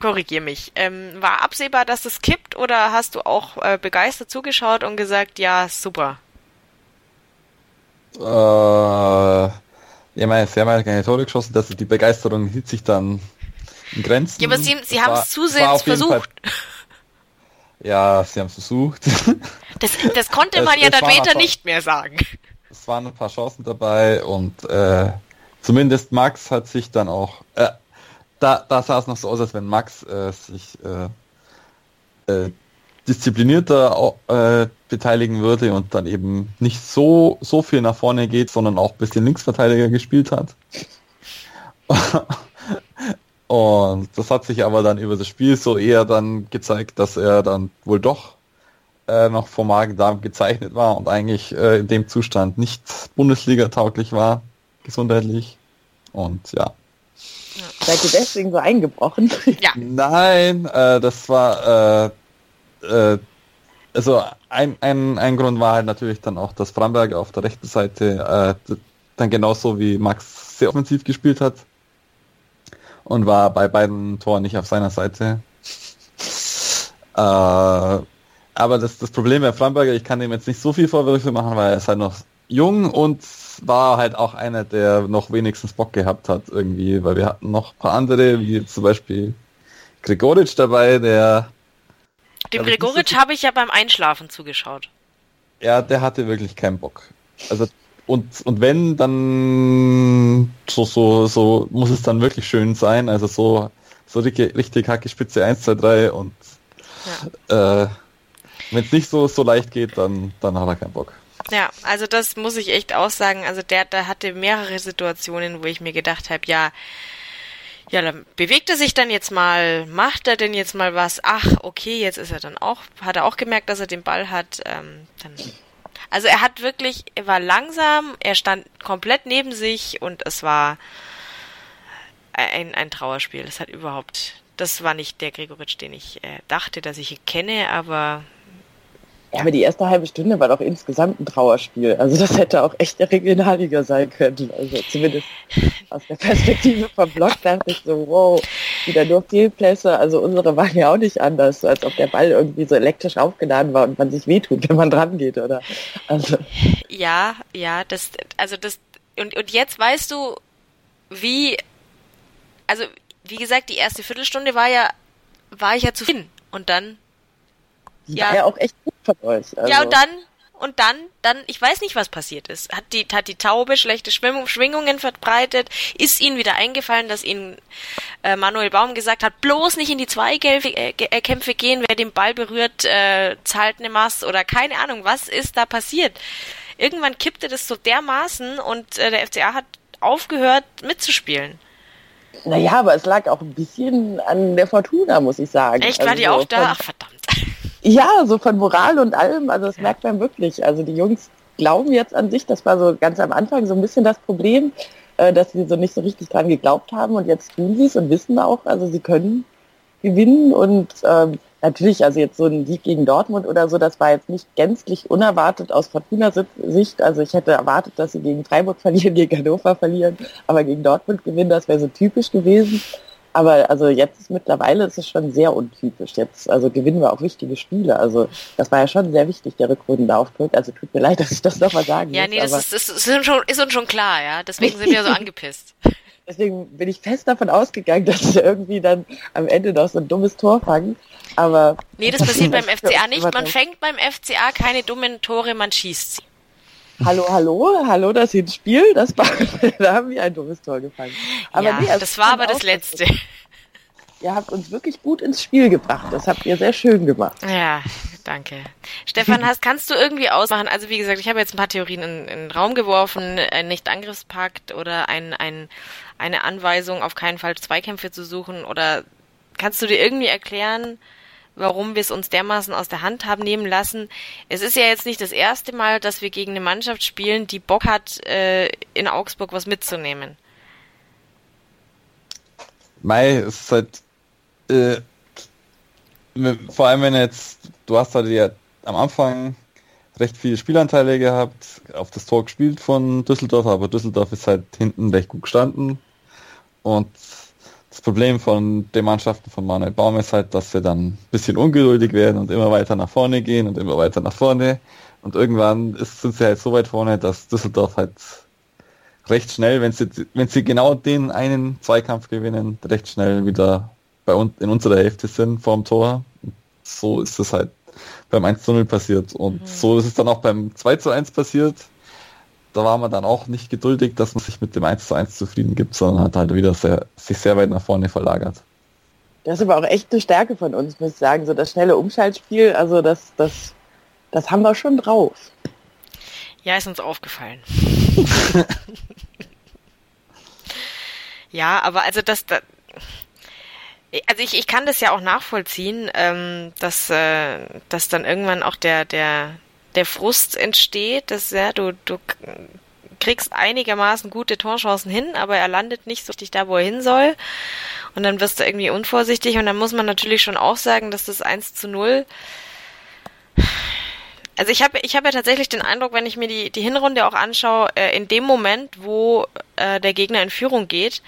korrigier mich. Ähm, war absehbar, dass es kippt oder hast du auch äh, begeistert zugeschaut und gesagt, ja, super? Äh, ja, meine, sie haben ja keine Tore geschossen, dass die Begeisterung hielt sich dann Grenzen. Ja, aber sie, sie haben es zusehends versucht. Ja, sie haben es versucht. Das, das konnte man ja dann später nicht mehr sagen. Es waren ein paar Chancen dabei und äh, zumindest Max hat sich dann auch, äh, da, da sah es noch so aus, als wenn Max äh, sich äh, äh, disziplinierter äh, beteiligen würde und dann eben nicht so, so viel nach vorne geht, sondern auch ein bisschen Linksverteidiger gespielt hat. und das hat sich aber dann über das Spiel so eher dann gezeigt, dass er dann wohl doch äh, noch vom Magen-Darm gezeichnet war und eigentlich äh, in dem Zustand nicht Bundesliga-tauglich war, gesundheitlich. Und ja. Seid ihr deswegen so eingebrochen? Ja. Nein, äh, das war äh, äh, also ein, ein, ein Grund war halt natürlich dann auch, dass Framberg auf der rechten Seite äh, dann genauso wie Max sehr offensiv gespielt hat und war bei beiden Toren nicht auf seiner Seite. Äh, aber das, das Problem bei Framberger, ich kann ihm jetzt nicht so viel Vorwürfe machen, weil er ist halt noch jung und war halt auch einer, der noch wenigstens Bock gehabt hat irgendwie, weil wir hatten noch ein paar andere, wie zum Beispiel Gregoritsch dabei, der dem Gregoritsch habe ich ja beim Einschlafen zugeschaut. Ja, der hatte wirklich keinen Bock. Also und und wenn dann so so so muss es dann wirklich schön sein, also so so richtig, richtig Hacke Spitze 1 2 3 und ja. äh, wenn es nicht so so leicht geht, dann dann hat er keinen Bock. Ja, also das muss ich echt aussagen. Also der, der hatte mehrere Situationen, wo ich mir gedacht habe, ja, ja, dann bewegt er sich dann jetzt mal, macht er denn jetzt mal was? Ach, okay, jetzt ist er dann auch, hat er auch gemerkt, dass er den Ball hat. Ähm, dann, also er hat wirklich, er war langsam, er stand komplett neben sich und es war ein, ein Trauerspiel. Das hat überhaupt, das war nicht der Gregoritsch, den ich äh, dachte, dass ich kenne, aber ja, aber die erste halbe Stunde war doch insgesamt ein Trauerspiel. Also das hätte auch echt der Regionalliga sein können. Also zumindest aus der Perspektive vom Block dachte ich so, wow, wieder nur Fehlplätze. Also unsere waren ja auch nicht anders, so als ob der Ball irgendwie so elektrisch aufgeladen war und man sich wehtut, wenn man dran geht, oder? Also. Ja, ja, das, also das, und, und jetzt weißt du, wie, also wie gesagt, die erste Viertelstunde war ja, war ich ja zufrieden. Und dann die ja. war ja auch echt gut von euch. Also. Ja, und dann, und dann, dann, ich weiß nicht, was passiert ist. Hat die, hat die Taube schlechte Schwingungen verbreitet? Ist ihnen wieder eingefallen, dass ihnen äh, Manuel Baum gesagt hat, bloß nicht in die Zweikämpfe äh, gehen, wer den Ball berührt, äh, zahlt eine Masse oder keine Ahnung, was ist da passiert? Irgendwann kippte das so dermaßen und äh, der FCA hat aufgehört mitzuspielen. Naja, aber es lag auch ein bisschen an der Fortuna, muss ich sagen. Echt, war also die auch da? Ach, verdammt. Ja, so von Moral und allem, also das merkt man wirklich. Also die Jungs glauben jetzt an sich, das war so ganz am Anfang so ein bisschen das Problem, äh, dass sie so nicht so richtig dran geglaubt haben und jetzt tun sie es und wissen auch, also sie können gewinnen und ähm, natürlich, also jetzt so ein Sieg gegen Dortmund oder so, das war jetzt nicht gänzlich unerwartet aus Fortuna Sicht. Also ich hätte erwartet, dass sie gegen Freiburg verlieren, gegen Hannover verlieren, aber gegen Dortmund gewinnen, das wäre so typisch gewesen. Aber also jetzt ist mittlerweile ist es schon sehr untypisch. Jetzt also gewinnen wir auch wichtige Spiele. Also das war ja schon sehr wichtig, der Rückrundenauftritt. Also tut mir leid, dass ich das nochmal sagen ja, muss. Ja, nee, das ist, ist, ist, schon, ist uns schon klar, ja. Deswegen sind wir so angepisst. Deswegen bin ich fest davon ausgegangen, dass sie irgendwie dann am Ende noch so ein dummes Tor fangen. Aber. Nee, das passiert beim FCA nicht. Man fängt beim FCA keine dummen Tore, man schießt sie. Hallo, hallo, hallo, das ist ein Spiel, das war, da haben wir ein dummes Tor gefangen. Aber ja, nee, das war aber das letzte. Ihr habt uns wirklich gut ins Spiel gebracht. Das habt ihr sehr schön gemacht. Ja, danke. Stefan, hast, kannst du irgendwie ausmachen? Also wie gesagt, ich habe jetzt ein paar Theorien in, in den Raum geworfen, ein Nicht-Angriffspakt oder ein, ein, eine Anweisung, auf keinen Fall Zweikämpfe zu suchen. Oder kannst du dir irgendwie erklären, warum wir es uns dermaßen aus der Hand haben nehmen lassen. Es ist ja jetzt nicht das erste Mal, dass wir gegen eine Mannschaft spielen, die Bock hat, äh, in Augsburg was mitzunehmen. Mai, es ist halt äh, vor allem wenn jetzt, du hast halt ja am Anfang recht viele Spielanteile gehabt, auf das Tor gespielt von Düsseldorf, aber Düsseldorf ist halt hinten recht gut gestanden und das Problem von den Mannschaften von Manuel Baum ist halt, dass sie dann ein bisschen ungeduldig werden und immer weiter nach vorne gehen und immer weiter nach vorne. Und irgendwann ist, sind sie halt so weit vorne, dass Düsseldorf halt recht schnell, wenn sie, wenn sie genau den einen Zweikampf gewinnen, recht schnell wieder bei uns in unserer Hälfte sind vorm Tor. so ist es halt beim 1 zu 0 passiert. Und mhm. so ist es dann auch beim 2 zu 1 passiert. Da war man dann auch nicht geduldig, dass man sich mit dem 1 zu 1 zufrieden gibt, sondern hat halt wieder sehr, sich sehr weit nach vorne verlagert. Das ist aber auch echt eine Stärke von uns, muss ich sagen. So das schnelle Umschaltspiel, also das, das, das haben wir schon drauf. Ja, ist uns aufgefallen. ja, aber also das, das also ich, ich kann das ja auch nachvollziehen, ähm, dass, äh, dass dann irgendwann auch der, der, der Frust entsteht, dass ja, du, du kriegst einigermaßen gute Torchancen hin, aber er landet nicht so richtig da, wo er hin soll. Und dann wirst du irgendwie unvorsichtig und dann muss man natürlich schon auch sagen, dass das 1 zu 0 also ich habe ich hab ja tatsächlich den Eindruck, wenn ich mir die, die Hinrunde auch anschaue, äh, in dem Moment, wo äh, der Gegner in Führung geht,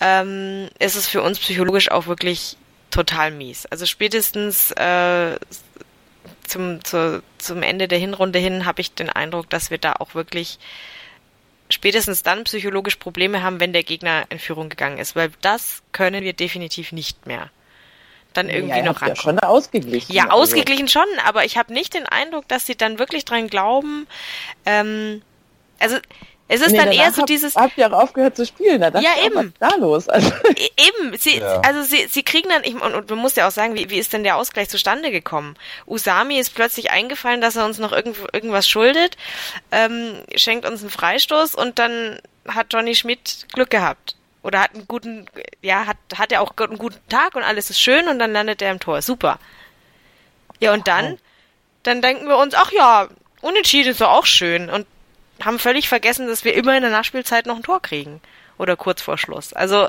ähm, ist es für uns psychologisch auch wirklich total mies. Also spätestens äh, zum, zu, zum Ende der Hinrunde hin habe ich den Eindruck, dass wir da auch wirklich spätestens dann psychologisch Probleme haben, wenn der Gegner in Führung gegangen ist, weil das können wir definitiv nicht mehr. Dann irgendwie ja, noch rankommen. Ja, schon ausgeglichen. Ja, also. ausgeglichen schon, aber ich habe nicht den Eindruck, dass sie dann wirklich dran glauben. Ähm, also es ist nee, dann eher so hab, dieses. Habt ihr auch aufgehört zu spielen? Da ja, eben. Was da los? Also. E, eben. Sie, ja. Also sie, sie kriegen dann, ich, und, und man muss ja auch sagen, wie, wie ist denn der Ausgleich zustande gekommen? Usami ist plötzlich eingefallen, dass er uns noch irgend, irgendwas schuldet, ähm, schenkt uns einen Freistoß und dann hat Johnny Schmidt Glück gehabt. Oder hat einen guten, ja, hat, hat er auch einen guten Tag und alles ist schön und dann landet er im Tor. Super. Ja, und dann, dann denken wir uns, ach ja, unentschieden ist doch auch schön. Und haben völlig vergessen, dass wir immer in der Nachspielzeit noch ein Tor kriegen. Oder kurz vor Schluss. Also,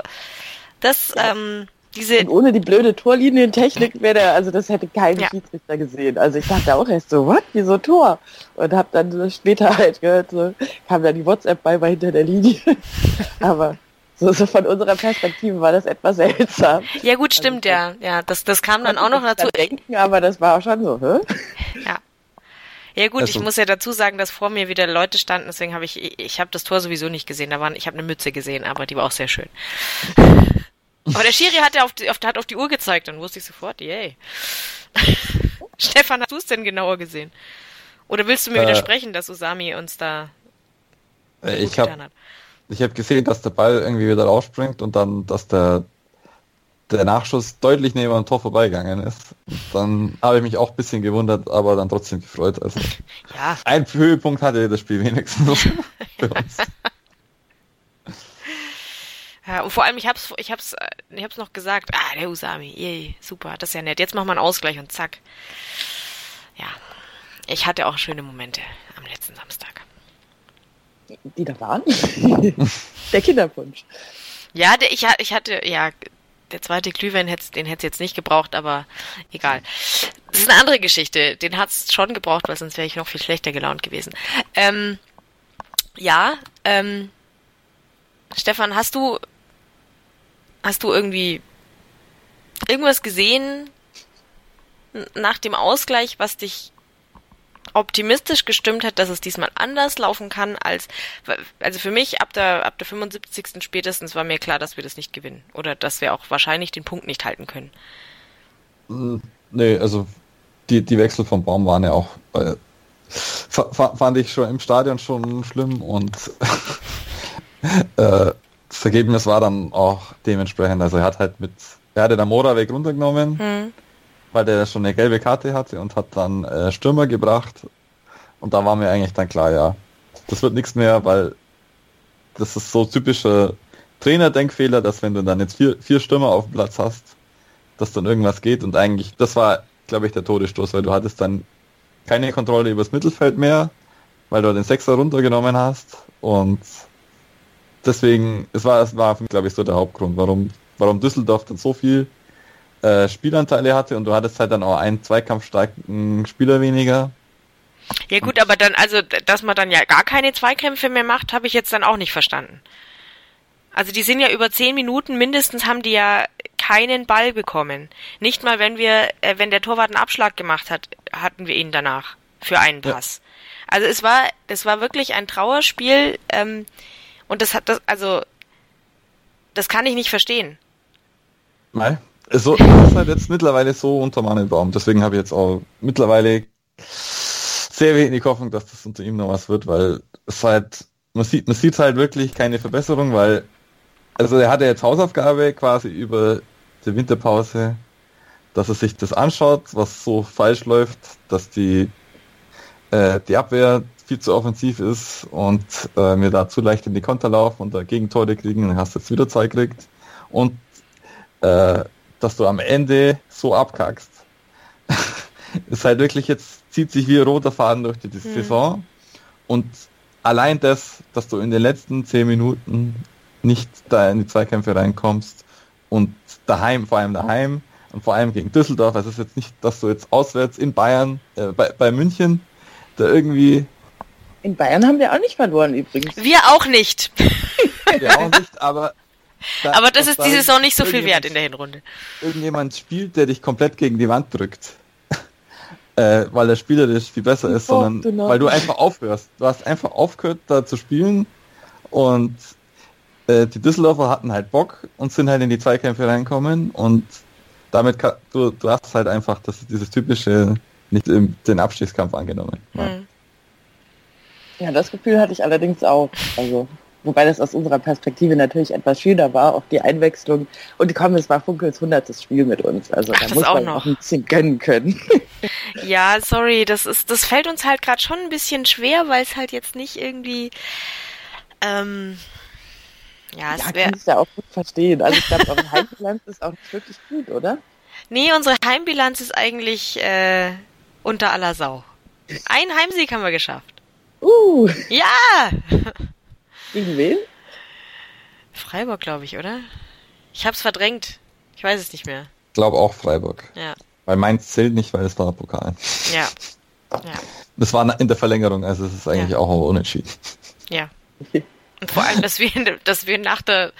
das, ja. ähm, diese. Und ohne die blöde Torlinientechnik wäre der, also das hätte kein ja. Schiedsrichter gesehen. Also ich dachte auch erst so, what? Wieso Tor? Und hab dann später halt gehört, so, kam dann die WhatsApp bei, war hinter der Linie. Aber so, so von unserer Perspektive war das etwas seltsam. Ja gut, stimmt, also, ja. Ja, das, das kam dann auch noch dazu. Denken, aber das war auch schon so, hä? Ja. Ja gut, also, ich muss ja dazu sagen, dass vor mir wieder Leute standen, deswegen habe ich, ich, habe das Tor sowieso nicht gesehen. Da waren, ich habe eine Mütze gesehen, aber die war auch sehr schön. aber der Schiri hat ja auf die, auf, hat auf die Uhr gezeigt, dann wusste ich sofort, yay. Stefan, hast du es denn genauer gesehen? Oder willst du mir äh, widersprechen, dass Usami uns da äh, ich habe ich habe gesehen, dass der Ball irgendwie wieder rausspringt und dann, dass der der Nachschuss deutlich neben dem Tor vorbeigegangen ist. Dann habe ich mich auch ein bisschen gewundert, aber dann trotzdem gefreut. Also ja. ein Höhepunkt hatte das Spiel wenigstens für uns. Ja, und vor allem, ich hab's, ich hab's, äh, ich hab's noch gesagt, ah, der Usami, yay, super, das ist ja nett. Jetzt machen wir einen Ausgleich und zack. Ja. Ich hatte auch schöne Momente am letzten Samstag. Die da waren? der Kinderpunsch. Ja, der, ich, ich hatte, ja, der zweite Glühwein hätte den hätte jetzt nicht gebraucht, aber egal. Das ist eine andere Geschichte. Den hat es schon gebraucht, weil sonst wäre ich noch viel schlechter gelaunt gewesen. Ähm, ja, ähm, Stefan, hast du hast du irgendwie irgendwas gesehen nach dem Ausgleich, was dich optimistisch gestimmt hat, dass es diesmal anders laufen kann als, also für mich ab der, ab der 75. spätestens war mir klar, dass wir das nicht gewinnen. Oder dass wir auch wahrscheinlich den Punkt nicht halten können. Hm, nee, also die, die Wechsel vom Baum waren ja auch, äh, fand ich schon im Stadion schon schlimm und äh, das Ergebnis war dann auch dementsprechend, also er hat halt mit, er hatte der Mora weg runtergenommen, hm weil der schon eine gelbe Karte hatte und hat dann äh, Stürmer gebracht. Und da war mir eigentlich dann klar, ja, das wird nichts mehr, weil das ist so typischer Trainerdenkfehler, dass wenn du dann jetzt vier, vier Stürmer auf dem Platz hast, dass dann irgendwas geht und eigentlich, das war, glaube ich, der Todesstoß, weil du hattest dann keine Kontrolle übers Mittelfeld mehr, weil du den Sechser runtergenommen hast und deswegen, es war, es war, glaube ich, so der Hauptgrund, warum, warum Düsseldorf dann so viel äh, Spielanteile hatte und du hattest halt dann auch einen zweikampfstarken Spieler weniger. Ja gut, aber dann, also, dass man dann ja gar keine Zweikämpfe mehr macht, habe ich jetzt dann auch nicht verstanden. Also die sind ja über zehn Minuten mindestens haben die ja keinen Ball bekommen. Nicht mal, wenn wir, äh, wenn der Torwart einen Abschlag gemacht hat, hatten wir ihn danach für einen Pass. Ja. Also es war, es war wirklich ein Trauerspiel ähm, und das hat das, also das kann ich nicht verstehen. Nein, so das ist halt jetzt mittlerweile so unter meinem Baum. Deswegen habe ich jetzt auch mittlerweile sehr wenig Hoffnung, dass das unter ihm noch was wird, weil es halt, man sieht, man sieht halt wirklich keine Verbesserung, weil, also er hatte jetzt Hausaufgabe quasi über die Winterpause, dass er sich das anschaut, was so falsch läuft, dass die, äh, die Abwehr viel zu offensiv ist und äh, mir da zu leicht in die Konter laufen und da Gegentore kriegen, dann hast du jetzt wieder Zeit gekriegt. Und äh, dass du am Ende so abkackst. ist halt wirklich jetzt, zieht sich wie ein roter Faden durch die, die mhm. Saison. Und allein das, dass du in den letzten zehn Minuten nicht da in die Zweikämpfe reinkommst und daheim, vor allem daheim und vor allem gegen Düsseldorf, also es ist jetzt nicht, dass du jetzt auswärts in Bayern, äh, bei, bei München, da irgendwie in Bayern haben wir auch nicht verloren übrigens. Wir auch nicht. Wir auch nicht, aber da, aber das ist die Saison nicht so viel wert in der Hinrunde. Irgendjemand spielt, der dich komplett gegen die Wand drückt. äh, weil der spielerisch viel besser ist, sondern genau. weil du einfach aufhörst. Du hast einfach aufgehört, da zu spielen und äh, die Düsseldorfer hatten halt Bock und sind halt in die Zweikämpfe reinkommen und damit kann, du, du hast halt einfach das, dieses typische nicht im, den Abstiegskampf angenommen. Ja. Mhm. ja, das Gefühl hatte ich allerdings auch. Also Wobei das aus unserer Perspektive natürlich etwas schöner war, auch die Einwechslung. Und komm, es war Funkels 100. Spiel mit uns. Also Ach, da muss man noch. auch ein bisschen gönnen können. ja, sorry, das ist, das fällt uns halt gerade schon ein bisschen schwer, weil es halt jetzt nicht irgendwie, ähm, ja, es ja, kann ich ja auch gut verstehen. Also ich glaube, eure Heimbilanz ist auch nicht wirklich gut, oder? Nee, unsere Heimbilanz ist eigentlich äh, unter aller Sau. Ein Heimsieg haben wir geschafft. Uh! Ja! Gegen wen? Freiburg, glaube ich, oder? Ich hab's verdrängt. Ich weiß es nicht mehr. Ich glaube auch Freiburg. Ja. Weil Mainz zählt nicht, weil es war Pokal. Ja. ja. Das war in der Verlängerung, also es ist eigentlich ja. auch unentschieden. Ja. Und vor allem, dass wir, dass wir nach der,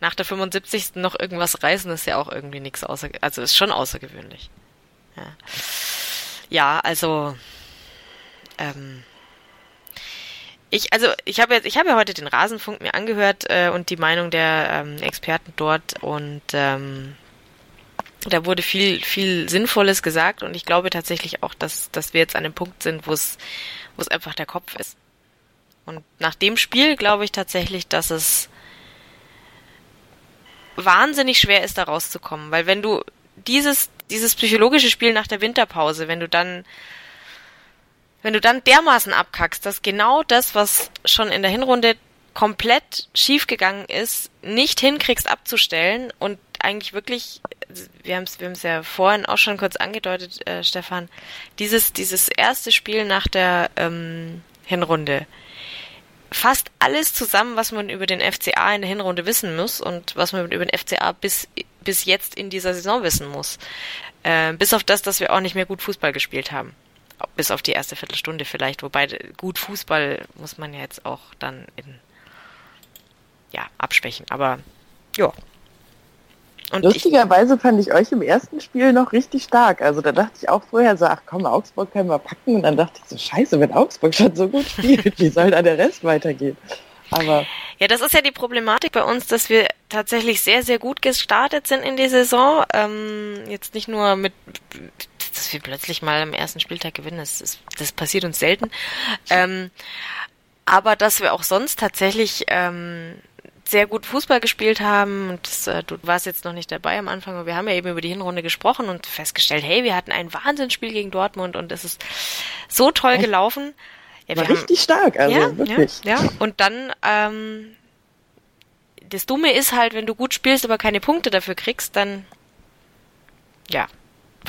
nach der 75. noch irgendwas reißen, ist ja auch irgendwie nichts außer, also ist schon außergewöhnlich. Ja. Ja, also, ähm, ich, also ich habe jetzt, ich habe ja heute den Rasenfunk mir angehört äh, und die Meinung der ähm, Experten dort. Und ähm, da wurde viel, viel Sinnvolles gesagt. Und ich glaube tatsächlich auch, dass, dass wir jetzt an einem Punkt sind, wo es, wo es einfach der Kopf ist. Und nach dem Spiel glaube ich tatsächlich, dass es wahnsinnig schwer ist, da rauszukommen, weil wenn du dieses, dieses psychologische Spiel nach der Winterpause, wenn du dann wenn du dann dermaßen abkackst, dass genau das, was schon in der Hinrunde komplett schiefgegangen ist, nicht hinkriegst abzustellen und eigentlich wirklich, wir haben es wir haben's ja vorhin auch schon kurz angedeutet, äh, Stefan, dieses, dieses erste Spiel nach der ähm, Hinrunde, fast alles zusammen, was man über den FCA in der Hinrunde wissen muss und was man über den FCA bis, bis jetzt in dieser Saison wissen muss. Äh, bis auf das, dass wir auch nicht mehr gut Fußball gespielt haben bis auf die erste Viertelstunde vielleicht, wobei gut Fußball muss man ja jetzt auch dann in, ja, abschwächen, aber ja. Und Lustigerweise ich, fand ich euch im ersten Spiel noch richtig stark. Also da dachte ich auch vorher so, ach komm, Augsburg können wir packen. Und dann dachte ich so, scheiße, wenn Augsburg schon so gut spielt, wie soll da der Rest weitergehen? Aber ja, das ist ja die Problematik bei uns, dass wir tatsächlich sehr, sehr gut gestartet sind in die Saison. Ähm, jetzt nicht nur mit dass wir plötzlich mal am ersten Spieltag gewinnen, das, ist, das passiert uns selten. Ähm, aber dass wir auch sonst tatsächlich ähm, sehr gut Fußball gespielt haben und das, äh, du warst jetzt noch nicht dabei am Anfang, aber wir haben ja eben über die Hinrunde gesprochen und festgestellt, hey, wir hatten ein Wahnsinnsspiel gegen Dortmund und es ist so toll Echt? gelaufen. Ja, War richtig stark, also ja, wirklich. Ja, ja. und dann ähm, das Dumme ist halt, wenn du gut spielst, aber keine Punkte dafür kriegst, dann ja,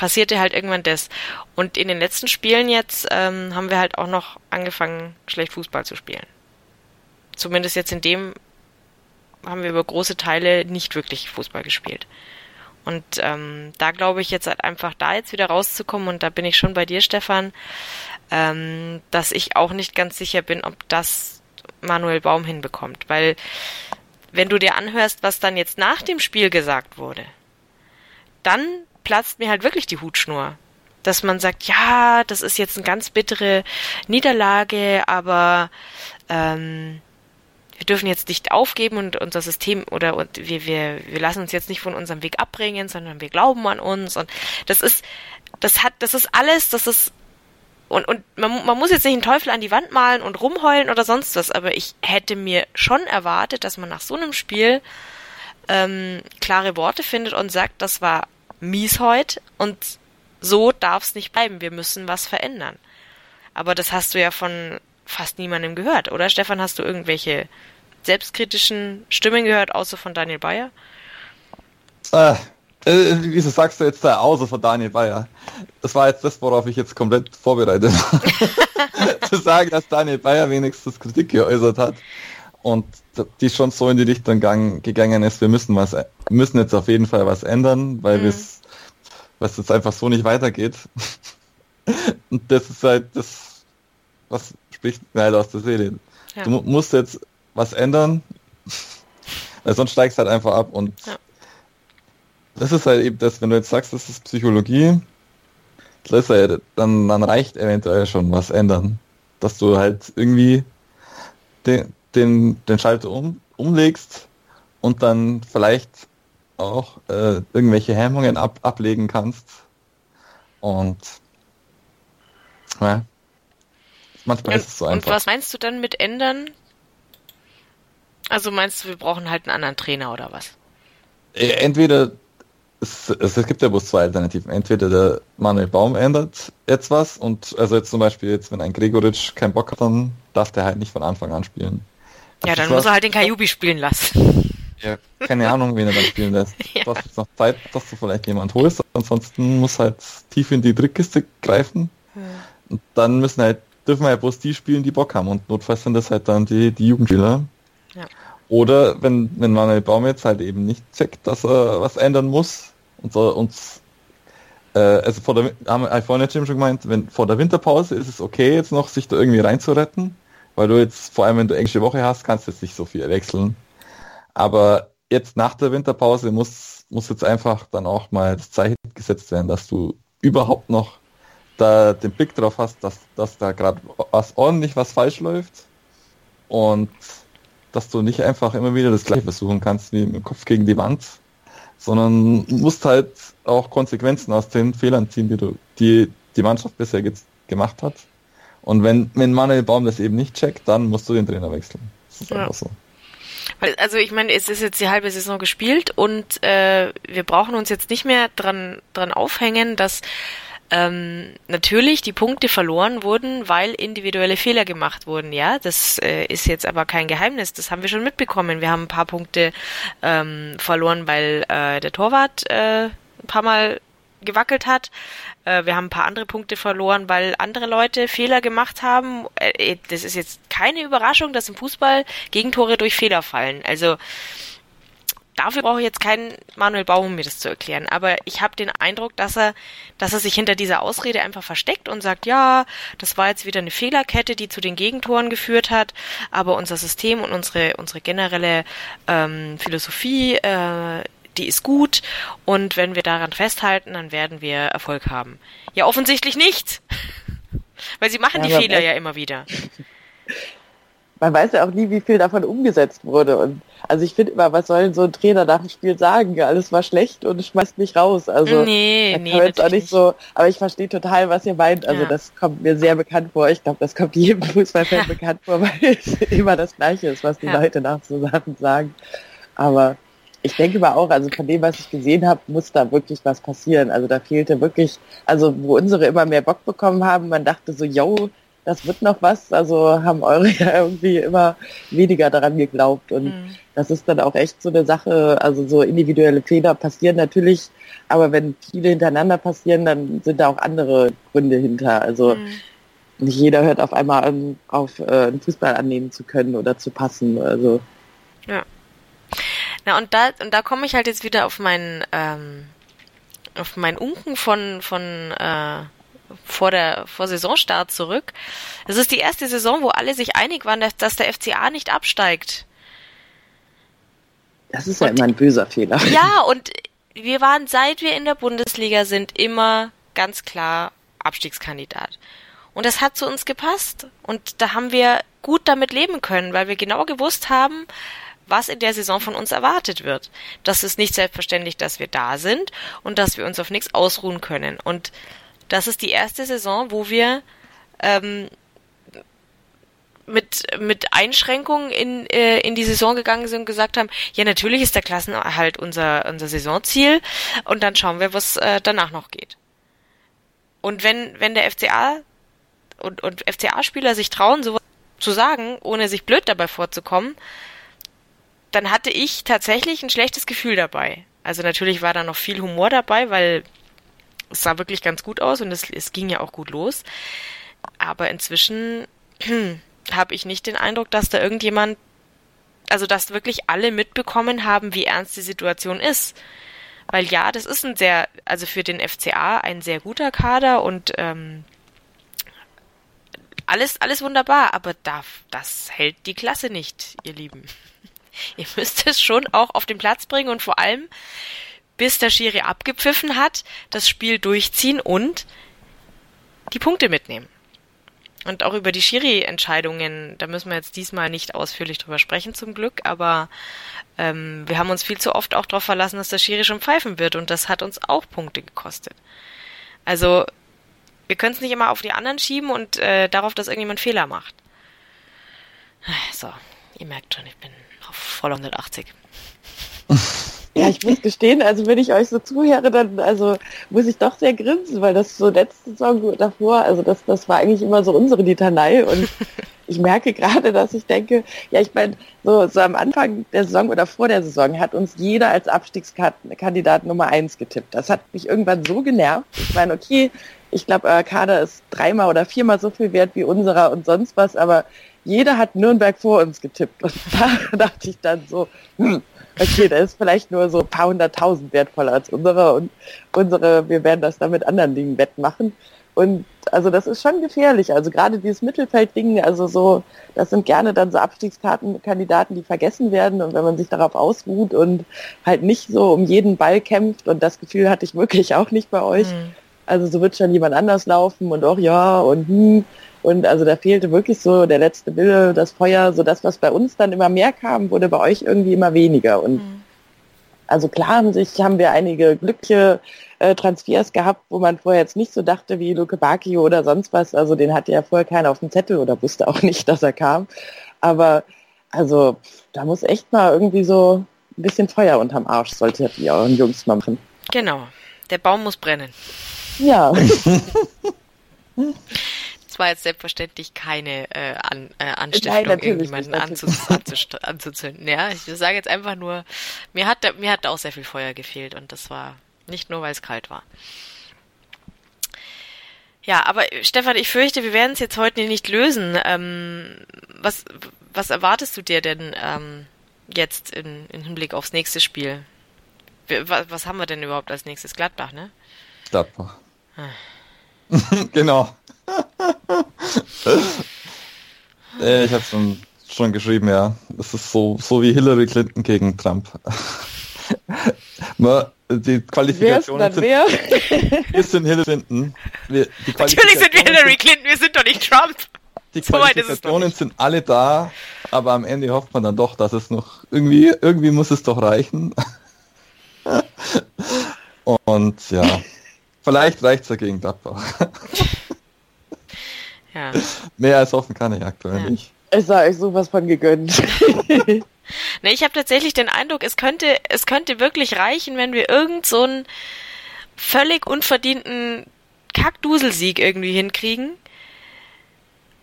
passierte halt irgendwann das. Und in den letzten Spielen jetzt ähm, haben wir halt auch noch angefangen, schlecht Fußball zu spielen. Zumindest jetzt in dem haben wir über große Teile nicht wirklich Fußball gespielt. Und ähm, da glaube ich jetzt halt einfach da jetzt wieder rauszukommen und da bin ich schon bei dir, Stefan, ähm, dass ich auch nicht ganz sicher bin, ob das Manuel Baum hinbekommt. Weil wenn du dir anhörst, was dann jetzt nach dem Spiel gesagt wurde, dann platzt mir halt wirklich die Hutschnur. Dass man sagt, ja, das ist jetzt eine ganz bittere Niederlage, aber ähm, wir dürfen jetzt nicht aufgeben und unser System oder und wir, wir, wir lassen uns jetzt nicht von unserem Weg abbringen, sondern wir glauben an uns und das ist, das hat, das ist alles, das ist und, und man, man muss jetzt nicht einen Teufel an die Wand malen und rumheulen oder sonst was, aber ich hätte mir schon erwartet, dass man nach so einem Spiel ähm, klare Worte findet und sagt, das war mies heute und so darf es nicht bleiben. Wir müssen was verändern. Aber das hast du ja von fast niemandem gehört, oder Stefan? Hast du irgendwelche selbstkritischen Stimmen gehört, außer von Daniel Bayer? Äh, äh, wieso sagst du jetzt da außer von Daniel Bayer? Das war jetzt das, worauf ich jetzt komplett vorbereitet war. Zu sagen, dass Daniel Bayer wenigstens Kritik geäußert hat und die schon so in die Richtung gang, gegangen ist, wir müssen was, müssen jetzt auf jeden Fall was ändern, weil mhm. es, was jetzt einfach so nicht weitergeht. und das ist halt das, was spricht mir halt aus der Seele. Ja. Du musst jetzt was ändern, weil sonst steigst du halt einfach ab und ja. das ist halt eben das, wenn du jetzt sagst, das ist Psychologie, das ist halt, dann, dann reicht eventuell schon was ändern. Dass du halt irgendwie den, den, den Schalter um, umlegst und dann vielleicht auch äh, irgendwelche Hemmungen ab, ablegen kannst. Und ja, manchmal und, ist es so einfach. Und was meinst du dann mit ändern? Also meinst du, wir brauchen halt einen anderen Trainer oder was? Äh, entweder, es, es, gibt ja bloß zwei Alternativen. Entweder der Manuel Baum ändert jetzt was und also jetzt zum Beispiel jetzt, wenn ein Gregoritsch keinen Bock hat, dann darf der halt nicht von Anfang an spielen. Ja, dann muss er halt den Kajubi spielen lassen. Ja, keine Ahnung, wen er dann spielen lässt. ja. Du hast jetzt noch Zeit, dass du vielleicht jemand holst, ansonsten muss halt tief in die Drittkiste greifen. Hm. Und dann müssen halt, dürfen wir ja bloß die spielen, die Bock haben. Und notfalls sind das halt dann die, die Jugendspieler. Ja. Oder wenn, wenn Manuel Baum jetzt halt eben nicht checkt, dass er was ändern muss und so uns äh, also vor der haben wir vorhin schon gemeint, wenn vor der Winterpause ist es okay, jetzt noch sich da irgendwie reinzuretten, weil du jetzt, vor allem wenn du englische Woche hast, kannst du jetzt nicht so viel wechseln. Aber jetzt nach der Winterpause muss, muss jetzt einfach dann auch mal das Zeichen gesetzt werden, dass du überhaupt noch da den Blick drauf hast, dass, dass da gerade was ordentlich was falsch läuft und dass du nicht einfach immer wieder das gleiche versuchen kannst wie mit dem Kopf gegen die Wand, sondern musst halt auch Konsequenzen aus den Fehlern ziehen, die du, die die Mannschaft bisher gemacht hat. Und wenn, wenn Manuel Baum das eben nicht checkt, dann musst du den Trainer wechseln. Das ist ja. einfach so. Also ich meine, es ist jetzt die halbe Saison gespielt und äh, wir brauchen uns jetzt nicht mehr dran, dran aufhängen, dass ähm, natürlich die Punkte verloren wurden, weil individuelle Fehler gemacht wurden. Ja, das äh, ist jetzt aber kein Geheimnis. Das haben wir schon mitbekommen. Wir haben ein paar Punkte ähm, verloren, weil äh, der Torwart äh, ein paar Mal gewackelt hat. Äh, wir haben ein paar andere Punkte verloren, weil andere Leute Fehler gemacht haben. Äh, das ist jetzt keine Überraschung, dass im Fußball Gegentore durch Fehler fallen. Also dafür brauche ich jetzt keinen Manuel Baum, um mir das zu erklären. Aber ich habe den Eindruck, dass er, dass er sich hinter dieser Ausrede einfach versteckt und sagt, ja, das war jetzt wieder eine Fehlerkette, die zu den Gegentoren geführt hat, aber unser System und unsere, unsere generelle ähm, Philosophie, äh, die ist gut und wenn wir daran festhalten, dann werden wir Erfolg haben. Ja, offensichtlich nicht. Weil sie machen ja, die Fehler ja immer wieder. Man weiß ja auch nie, wie viel davon umgesetzt wurde. Und also ich finde immer, was soll so ein Trainer nach dem Spiel sagen? Alles war schlecht und schmeißt mich raus. Also nee, nee, jetzt auch nicht so, aber ich verstehe total, was ihr meint. Also ja. das kommt mir sehr bekannt vor. Ich glaube, das kommt jedem Fußballfan ja. bekannt vor, weil es immer das Gleiche ist, was die. Leute nach so Sachen sagen. Aber ich denke mal auch, also von dem, was ich gesehen habe, muss da wirklich was passieren. Also da fehlte wirklich, also wo unsere immer mehr Bock bekommen haben, man dachte so, yo, das wird noch was. Also haben eure ja irgendwie immer weniger daran geglaubt. Und mhm. das ist dann auch echt so eine Sache, also so individuelle Fehler passieren natürlich, aber wenn viele hintereinander passieren, dann sind da auch andere Gründe hinter. Also mhm. nicht jeder hört auf einmal an, auf äh, einen Fußball annehmen zu können oder zu passen. Also ja. Na und da und da komme ich halt jetzt wieder auf meinen ähm, auf meinen Unken von von äh, vor der vor Saisonstart zurück. Das ist die erste Saison, wo alle sich einig waren, dass, dass der FCA nicht absteigt. Das ist ja und, immer ein böser Fehler. Ja, und wir waren, seit wir in der Bundesliga sind, immer ganz klar Abstiegskandidat. Und das hat zu uns gepasst. Und da haben wir gut damit leben können, weil wir genau gewusst haben, was in der Saison von uns erwartet wird. Das ist nicht selbstverständlich, dass wir da sind und dass wir uns auf nichts ausruhen können. Und das ist die erste Saison, wo wir ähm, mit, mit Einschränkungen in, äh, in die Saison gegangen sind und gesagt haben, ja, natürlich ist der Klassenerhalt unser, unser Saisonziel und dann schauen wir, was äh, danach noch geht. Und wenn, wenn der FCA und, und FCA-Spieler sich trauen, sowas zu sagen, ohne sich blöd dabei vorzukommen, dann hatte ich tatsächlich ein schlechtes Gefühl dabei. Also natürlich war da noch viel Humor dabei, weil es sah wirklich ganz gut aus und es, es ging ja auch gut los. Aber inzwischen habe ich nicht den Eindruck, dass da irgendjemand, also dass wirklich alle mitbekommen haben, wie ernst die Situation ist. Weil ja, das ist ein sehr, also für den FCA ein sehr guter Kader und ähm, alles, alles wunderbar, aber darf, das hält die Klasse nicht, ihr Lieben. Ihr müsst es schon auch auf den Platz bringen und vor allem, bis der Schiri abgepfiffen hat, das Spiel durchziehen und die Punkte mitnehmen. Und auch über die Schiri-Entscheidungen, da müssen wir jetzt diesmal nicht ausführlich drüber sprechen, zum Glück, aber ähm, wir haben uns viel zu oft auch darauf verlassen, dass der Schiri schon pfeifen wird und das hat uns auch Punkte gekostet. Also, wir können es nicht immer auf die anderen schieben und äh, darauf, dass irgendjemand Fehler macht. So, ihr merkt schon, ich bin voll 180. Ja, ich muss gestehen, also wenn ich euch so zuhöre, dann also muss ich doch sehr grinsen, weil das so letzte Saison davor, also das, das war eigentlich immer so unsere Litanei und ich merke gerade, dass ich denke, ja, ich meine, so, so am Anfang der Saison oder vor der Saison hat uns jeder als Abstiegskandidat Nummer eins getippt. Das hat mich irgendwann so genervt. Ich meine, okay, ich glaube, euer Kader ist dreimal oder viermal so viel wert wie unserer und sonst was, aber jeder hat Nürnberg vor uns getippt. Und da dachte ich dann so, hm, okay, der ist vielleicht nur so ein paar hunderttausend wertvoller als unsere und unsere, wir werden das dann mit anderen Dingen wettmachen. Und also das ist schon gefährlich. Also gerade dieses Mittelfeldding, also so, das sind gerne dann so Abstiegskartenkandidaten, die vergessen werden. Und wenn man sich darauf ausruht und halt nicht so um jeden Ball kämpft, und das Gefühl hatte ich wirklich auch nicht bei euch. Mhm. Also so wird schon jemand anders laufen und auch ja und hm, und also da fehlte wirklich so der letzte Wille, das Feuer, so das, was bei uns dann immer mehr kam, wurde bei euch irgendwie immer weniger. Und mhm. also klar haben sich, haben wir einige glückliche äh, Transfers gehabt, wo man vorher jetzt nicht so dachte wie Luke Bakio oder sonst was. Also den hatte ja vorher keiner auf dem Zettel oder wusste auch nicht, dass er kam. Aber also da muss echt mal irgendwie so ein bisschen Feuer unterm Arsch, solltet ihr euren Jungs mal machen. Genau. Der Baum muss brennen. Ja. war jetzt selbstverständlich keine äh, An, äh, Anstiftung, Nein, irgendjemanden anzu, anzu, anzuzünden. Ja, ich sage jetzt einfach nur, mir hat, mir hat auch sehr viel Feuer gefehlt und das war nicht nur, weil es kalt war. Ja, aber Stefan, ich fürchte, wir werden es jetzt heute nicht lösen. Ähm, was, was erwartest du dir denn ähm, jetzt in, in Hinblick aufs nächste Spiel? Was, was haben wir denn überhaupt als nächstes? Gladbach, ne? Gladbach. Ah. genau äh, ich habe schon, schon geschrieben, ja. Es ist so, so wie Hillary Clinton gegen Trump. die Qualifikationen sind, wer? wir sind Hillary Clinton. Wir, Natürlich sind wir Hillary Clinton, wir sind doch nicht Trump. Die so Qualifikationen sind alle da, aber am Ende hofft man dann doch, dass es noch irgendwie, irgendwie muss es doch reichen. Und ja, vielleicht reicht es ja gegen Gladbach. Ja. Mehr als hoffen kann ich aktuell ja. nicht. Es sei euch sowas von gegönnt. ne, ich habe tatsächlich den Eindruck, es könnte, es könnte wirklich reichen, wenn wir irgend so einen völlig unverdienten Kackduselsieg irgendwie hinkriegen.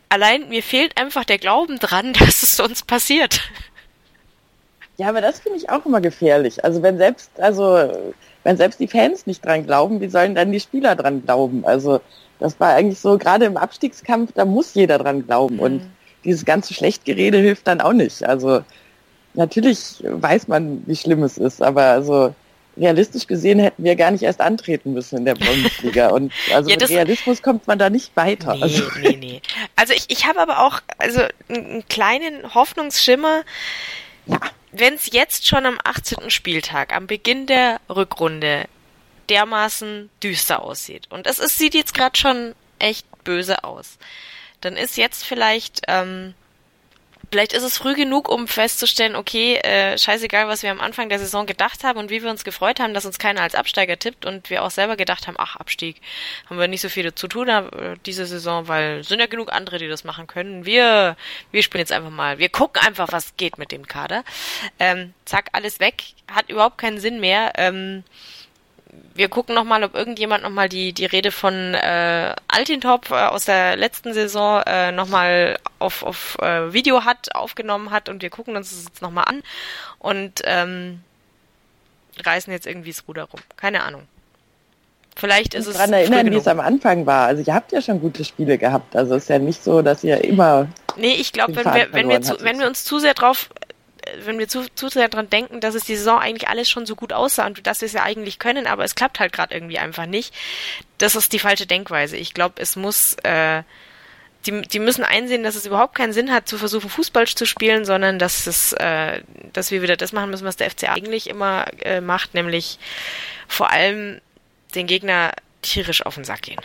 Allein mir fehlt einfach der Glauben dran, dass es uns passiert. Ja, aber das finde ich auch immer gefährlich. Also wenn selbst, also wenn selbst die Fans nicht dran glauben, wie sollen dann die Spieler dran glauben? Also das war eigentlich so, gerade im Abstiegskampf, da muss jeder dran glauben. Mhm. Und dieses ganze Schlechtgerede hilft dann auch nicht. Also natürlich weiß man, wie schlimm es ist, aber also realistisch gesehen hätten wir gar nicht erst antreten müssen in der Bundesliga. Und also ja, mit Realismus kommt man da nicht weiter. Nee, also. nee, nee. Also ich, ich habe aber auch also einen kleinen Hoffnungsschimmer. Ja. Wenn es jetzt schon am 18. Spieltag, am Beginn der Rückrunde, dermaßen düster aussieht. Und es ist, sieht jetzt gerade schon echt böse aus. Dann ist jetzt vielleicht, ähm, vielleicht ist es früh genug, um festzustellen, okay, äh, scheißegal, was wir am Anfang der Saison gedacht haben und wie wir uns gefreut haben, dass uns keiner als Absteiger tippt und wir auch selber gedacht haben, ach, Abstieg, haben wir nicht so viel zu tun äh, diese Saison, weil sind ja genug andere, die das machen können. Wir, wir spielen jetzt einfach mal, wir gucken einfach, was geht mit dem Kader. Ähm, zack, alles weg, hat überhaupt keinen Sinn mehr. Ähm, wir gucken nochmal, ob irgendjemand nochmal die, die Rede von äh, Altintop äh, aus der letzten Saison äh, nochmal auf, auf äh, Video hat, aufgenommen hat und wir gucken uns das jetzt nochmal an und ähm, reißen jetzt irgendwie das Ruder rum. Keine Ahnung. Vielleicht ist ich es. daran erinnern, wie es am Anfang war. Also ihr habt ja schon gute Spiele gehabt. Also es ist ja nicht so, dass ihr immer. Nee, ich glaube, wenn wir, wenn wir, zu, wenn wir uns zu sehr drauf wenn wir zu, zu sehr dran denken, dass es die Saison eigentlich alles schon so gut aussah und dass wir es ja eigentlich können, aber es klappt halt gerade irgendwie einfach nicht. Das ist die falsche Denkweise. Ich glaube, es muss, äh, die, die müssen einsehen, dass es überhaupt keinen Sinn hat, zu versuchen, Fußball zu spielen, sondern dass es, äh, dass wir wieder das machen müssen, was der FC eigentlich immer äh, macht, nämlich vor allem den Gegner tierisch auf den Sack gehen.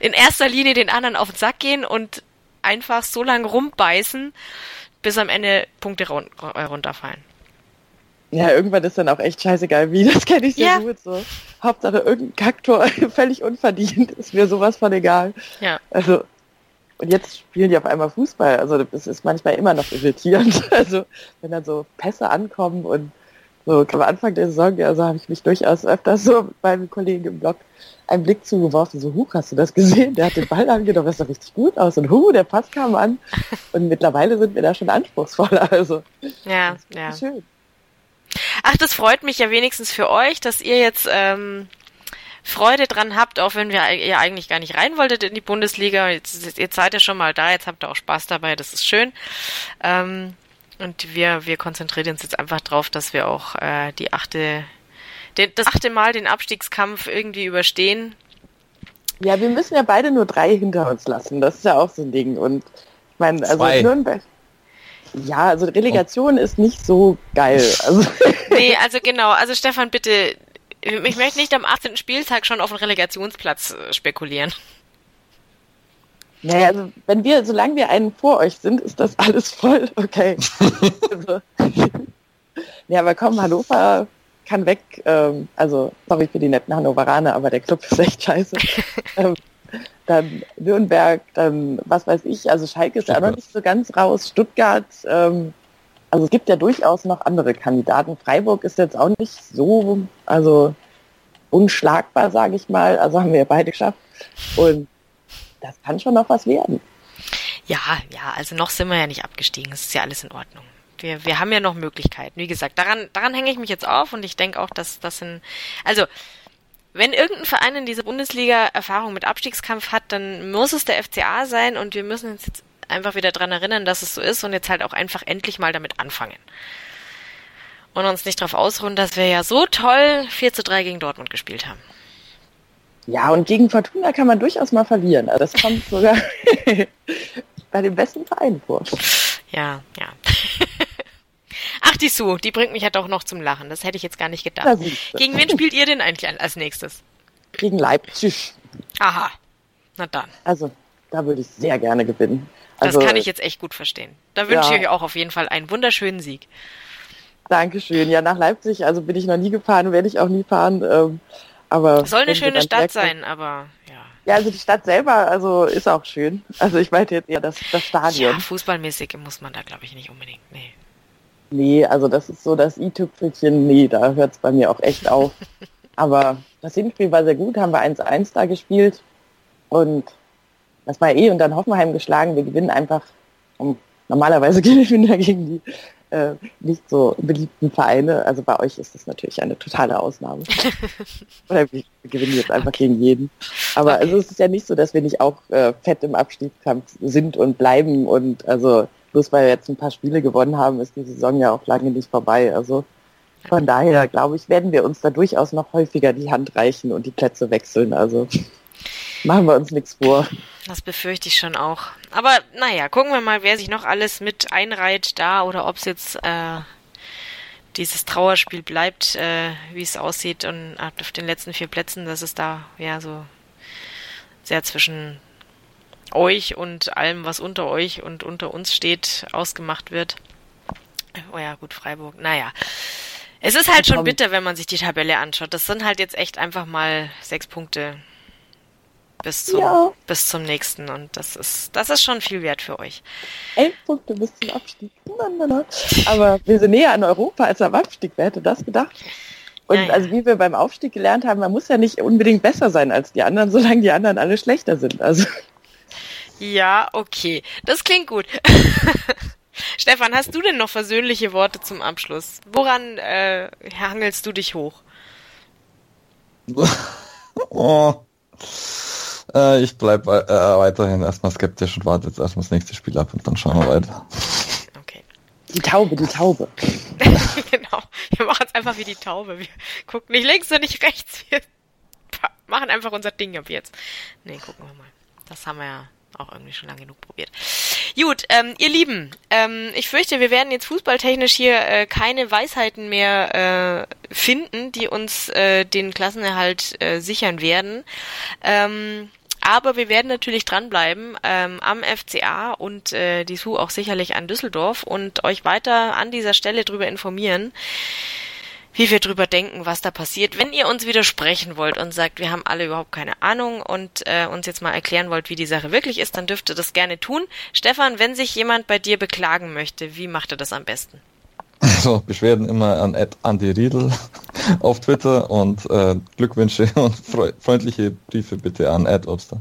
In erster Linie den anderen auf den Sack gehen und einfach so lange rumbeißen, bis am Ende Punkte run runterfallen. Ja, irgendwann ist dann auch echt scheißegal, wie, das kenne ich sehr ja. gut so. Hauptsache irgendein Kaktor völlig unverdient, ist mir sowas von egal. Ja. Also, und jetzt spielen die auf einmal Fußball. Also das ist manchmal immer noch irritierend. Also wenn dann so Pässe ankommen und so am Anfang der Saison, also habe ich mich durchaus öfters so beim Kollegen im Blog einen Blick zugeworfen, so, huch, hast du das gesehen? Der hat den Ball angenommen, das sah richtig gut aus. Und hu, der Pass kam an. Und mittlerweile sind wir da schon anspruchsvoller. Also, ja, ja. Schön. Ach, das freut mich ja wenigstens für euch, dass ihr jetzt ähm, Freude dran habt, auch wenn wir ihr eigentlich gar nicht rein wolltet in die Bundesliga. Jetzt, jetzt seid ihr schon mal da, jetzt habt ihr auch Spaß dabei, das ist schön. Ähm, und wir, wir konzentrieren uns jetzt einfach drauf, dass wir auch äh, die achte den, das achte Mal den Abstiegskampf irgendwie überstehen. Ja, wir müssen ja beide nur drei hinter uns lassen. Das ist ja auch so ein Ding. Und ich meine, also Zwei. Nürnberg. Ja, also Relegation oh. ist nicht so geil. Also nee, also genau. Also Stefan, bitte, ich möchte nicht am 18. Spieltag schon auf den Relegationsplatz äh, spekulieren. Naja, also wenn wir, solange wir einen vor euch sind, ist das alles voll okay. also, ja, aber komm, Hannover kann weg. Ähm, also, sorry für die netten Hannoveraner, aber der Club ist echt scheiße. ähm, dann Nürnberg, dann was weiß ich, also Schalke ist ja noch nicht so ganz raus. Stuttgart, ähm, also es gibt ja durchaus noch andere Kandidaten. Freiburg ist jetzt auch nicht so, also unschlagbar, sage ich mal. Also haben wir ja beide geschafft. Und das kann schon noch was werden. Ja, ja, also noch sind wir ja nicht abgestiegen. Es ist ja alles in Ordnung wir, wir haben ja noch Möglichkeiten. Wie gesagt, daran, daran hänge ich mich jetzt auf und ich denke auch, dass das sind, also, wenn irgendein Verein in dieser Bundesliga Erfahrung mit Abstiegskampf hat, dann muss es der FCA sein und wir müssen uns jetzt einfach wieder dran erinnern, dass es so ist und jetzt halt auch einfach endlich mal damit anfangen. Und uns nicht darauf ausruhen, dass wir ja so toll 4 zu 3 gegen Dortmund gespielt haben. Ja, und gegen Fortuna kann man durchaus mal verlieren. Also das kommt sogar bei den besten Vereinen vor. Ja, ja. Ach, die Sue, die bringt mich ja doch noch zum Lachen. Das hätte ich jetzt gar nicht gedacht. Gegen wen spielt ihr denn eigentlich als nächstes? Gegen Leipzig. Aha. Na dann. Also, da würde ich sehr gerne gewinnen. Also, das kann ich jetzt echt gut verstehen. Da wünsche ja. ich euch auch auf jeden Fall einen wunderschönen Sieg. Dankeschön. Ja, nach Leipzig, also bin ich noch nie gefahren, werde ich auch nie fahren. Ähm, aber soll eine schöne Stadt sein, aber ja. Ja, also die Stadt selber, also ist auch schön. Also ich meinte jetzt eher das, das Stadion. Ja, fußballmäßig muss man da, glaube ich, nicht unbedingt. Nee. Nee, also das ist so das i-Tüpfelchen. Nee, da hört es bei mir auch echt auf. Aber das Hinspiel war sehr gut, haben wir 1-1 da gespielt. Und das war eh und dann Hoffenheim geschlagen. Wir gewinnen einfach. Und normalerweise gewinnen wir gegen die äh, nicht so beliebten Vereine. Also bei euch ist das natürlich eine totale Ausnahme. Oder wir gewinnen jetzt einfach gegen jeden. Aber okay. also es ist ja nicht so, dass wir nicht auch äh, fett im Abstiegskampf sind und bleiben und also bloß weil wir jetzt ein paar Spiele gewonnen haben, ist die Saison ja auch lange nicht vorbei. Also von daher, glaube ich, werden wir uns da durchaus noch häufiger die Hand reichen und die Plätze wechseln. Also machen wir uns nichts vor. Das befürchte ich schon auch. Aber naja, gucken wir mal, wer sich noch alles mit einreiht da oder ob es jetzt äh, dieses Trauerspiel bleibt, äh, wie es aussieht und auf den letzten vier Plätzen, dass es da ja so sehr zwischen euch und allem, was unter euch und unter uns steht, ausgemacht wird. Oh ja, gut, Freiburg. Naja. Es ist halt schon bitter, wenn man sich die Tabelle anschaut. Das sind halt jetzt echt einfach mal sechs Punkte bis zum, ja. bis zum nächsten. Und das ist, das ist schon viel wert für euch. Elf Punkte bis zum Abstieg. Na, na, na. Aber wir sind näher an Europa als am Abstieg. Wer hätte das gedacht? Und ja, ja. also wie wir beim Aufstieg gelernt haben, man muss ja nicht unbedingt besser sein als die anderen, solange die anderen alle schlechter sind. Also. Ja, okay. Das klingt gut. Stefan, hast du denn noch versöhnliche Worte zum Abschluss? Woran äh, hangelst du dich hoch? oh. Äh, ich bleibe äh, weiterhin erstmal skeptisch und warte jetzt erstmal das nächste Spiel ab und dann schauen wir weiter. Okay. Die Taube, die Taube. genau. Wir machen es einfach wie die Taube. Wir gucken nicht links und nicht rechts. Wir machen einfach unser Ding ab jetzt. Nee, gucken wir mal. Das haben wir ja auch irgendwie schon lange genug probiert. Gut, ähm, ihr Lieben, ähm, ich fürchte, wir werden jetzt fußballtechnisch hier äh, keine Weisheiten mehr äh, finden, die uns äh, den Klassenerhalt äh, sichern werden. Ähm, aber wir werden natürlich dranbleiben ähm, am FCA und äh, die SU auch sicherlich an Düsseldorf und euch weiter an dieser Stelle darüber informieren wie wir drüber denken, was da passiert. Wenn ihr uns widersprechen wollt und sagt, wir haben alle überhaupt keine Ahnung und äh, uns jetzt mal erklären wollt, wie die Sache wirklich ist, dann dürft ihr das gerne tun. Stefan, wenn sich jemand bei dir beklagen möchte, wie macht er das am besten? Also Beschwerden immer an Andy Riedel auf Twitter und äh, Glückwünsche und freundliche Briefe bitte an Ed Obster.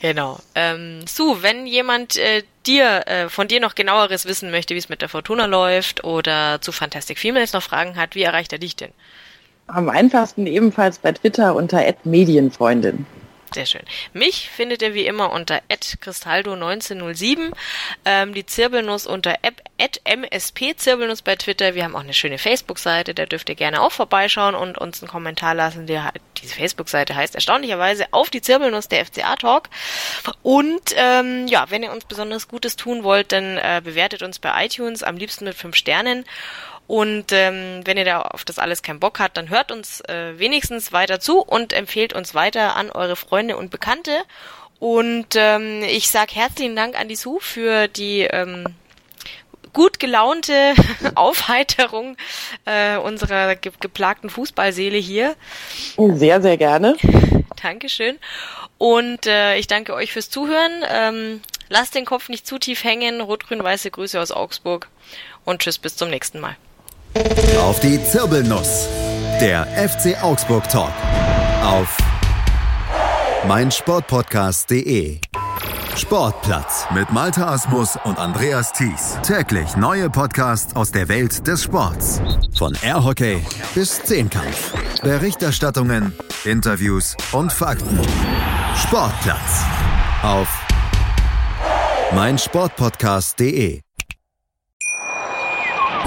Genau. Ähm, Sue, wenn jemand äh, dir äh, von dir noch genaueres wissen möchte, wie es mit der Fortuna läuft oder zu Fantastic Females noch Fragen hat, wie erreicht er dich denn? Am einfachsten ebenfalls bei Twitter unter Medienfreundin. Sehr schön. Mich findet ihr wie immer unter @cristaldo1907, ähm, die Zirbelnuss unter @msp_zirbelnuss bei Twitter. Wir haben auch eine schöne Facebook-Seite, da dürft ihr gerne auch vorbeischauen und uns einen Kommentar lassen. Der, diese Facebook-Seite heißt erstaunlicherweise auf die Zirbelnuss der FCA Talk. Und ähm, ja, wenn ihr uns besonders Gutes tun wollt, dann äh, bewertet uns bei iTunes, am liebsten mit fünf Sternen. Und ähm, wenn ihr da auf das alles keinen Bock habt, dann hört uns äh, wenigstens weiter zu und empfehlt uns weiter an eure Freunde und Bekannte. Und ähm, ich sag herzlichen Dank an die Sue für die ähm, gut gelaunte Aufheiterung äh, unserer ge geplagten Fußballseele hier. Sehr, sehr gerne. Dankeschön. Und äh, ich danke euch fürs Zuhören. Ähm, lasst den Kopf nicht zu tief hängen. Rot-Grün-Weiße Grüße aus Augsburg. Und tschüss, bis zum nächsten Mal. Auf die Zirbelnuss. Der FC Augsburg Talk. Auf meinsportpodcast.de. Sportplatz mit Malta Asmus und Andreas Thies. Täglich neue Podcasts aus der Welt des Sports. Von Airhockey bis Zehnkampf. Berichterstattungen, Interviews und Fakten. Sportplatz. Auf meinsportpodcast.de.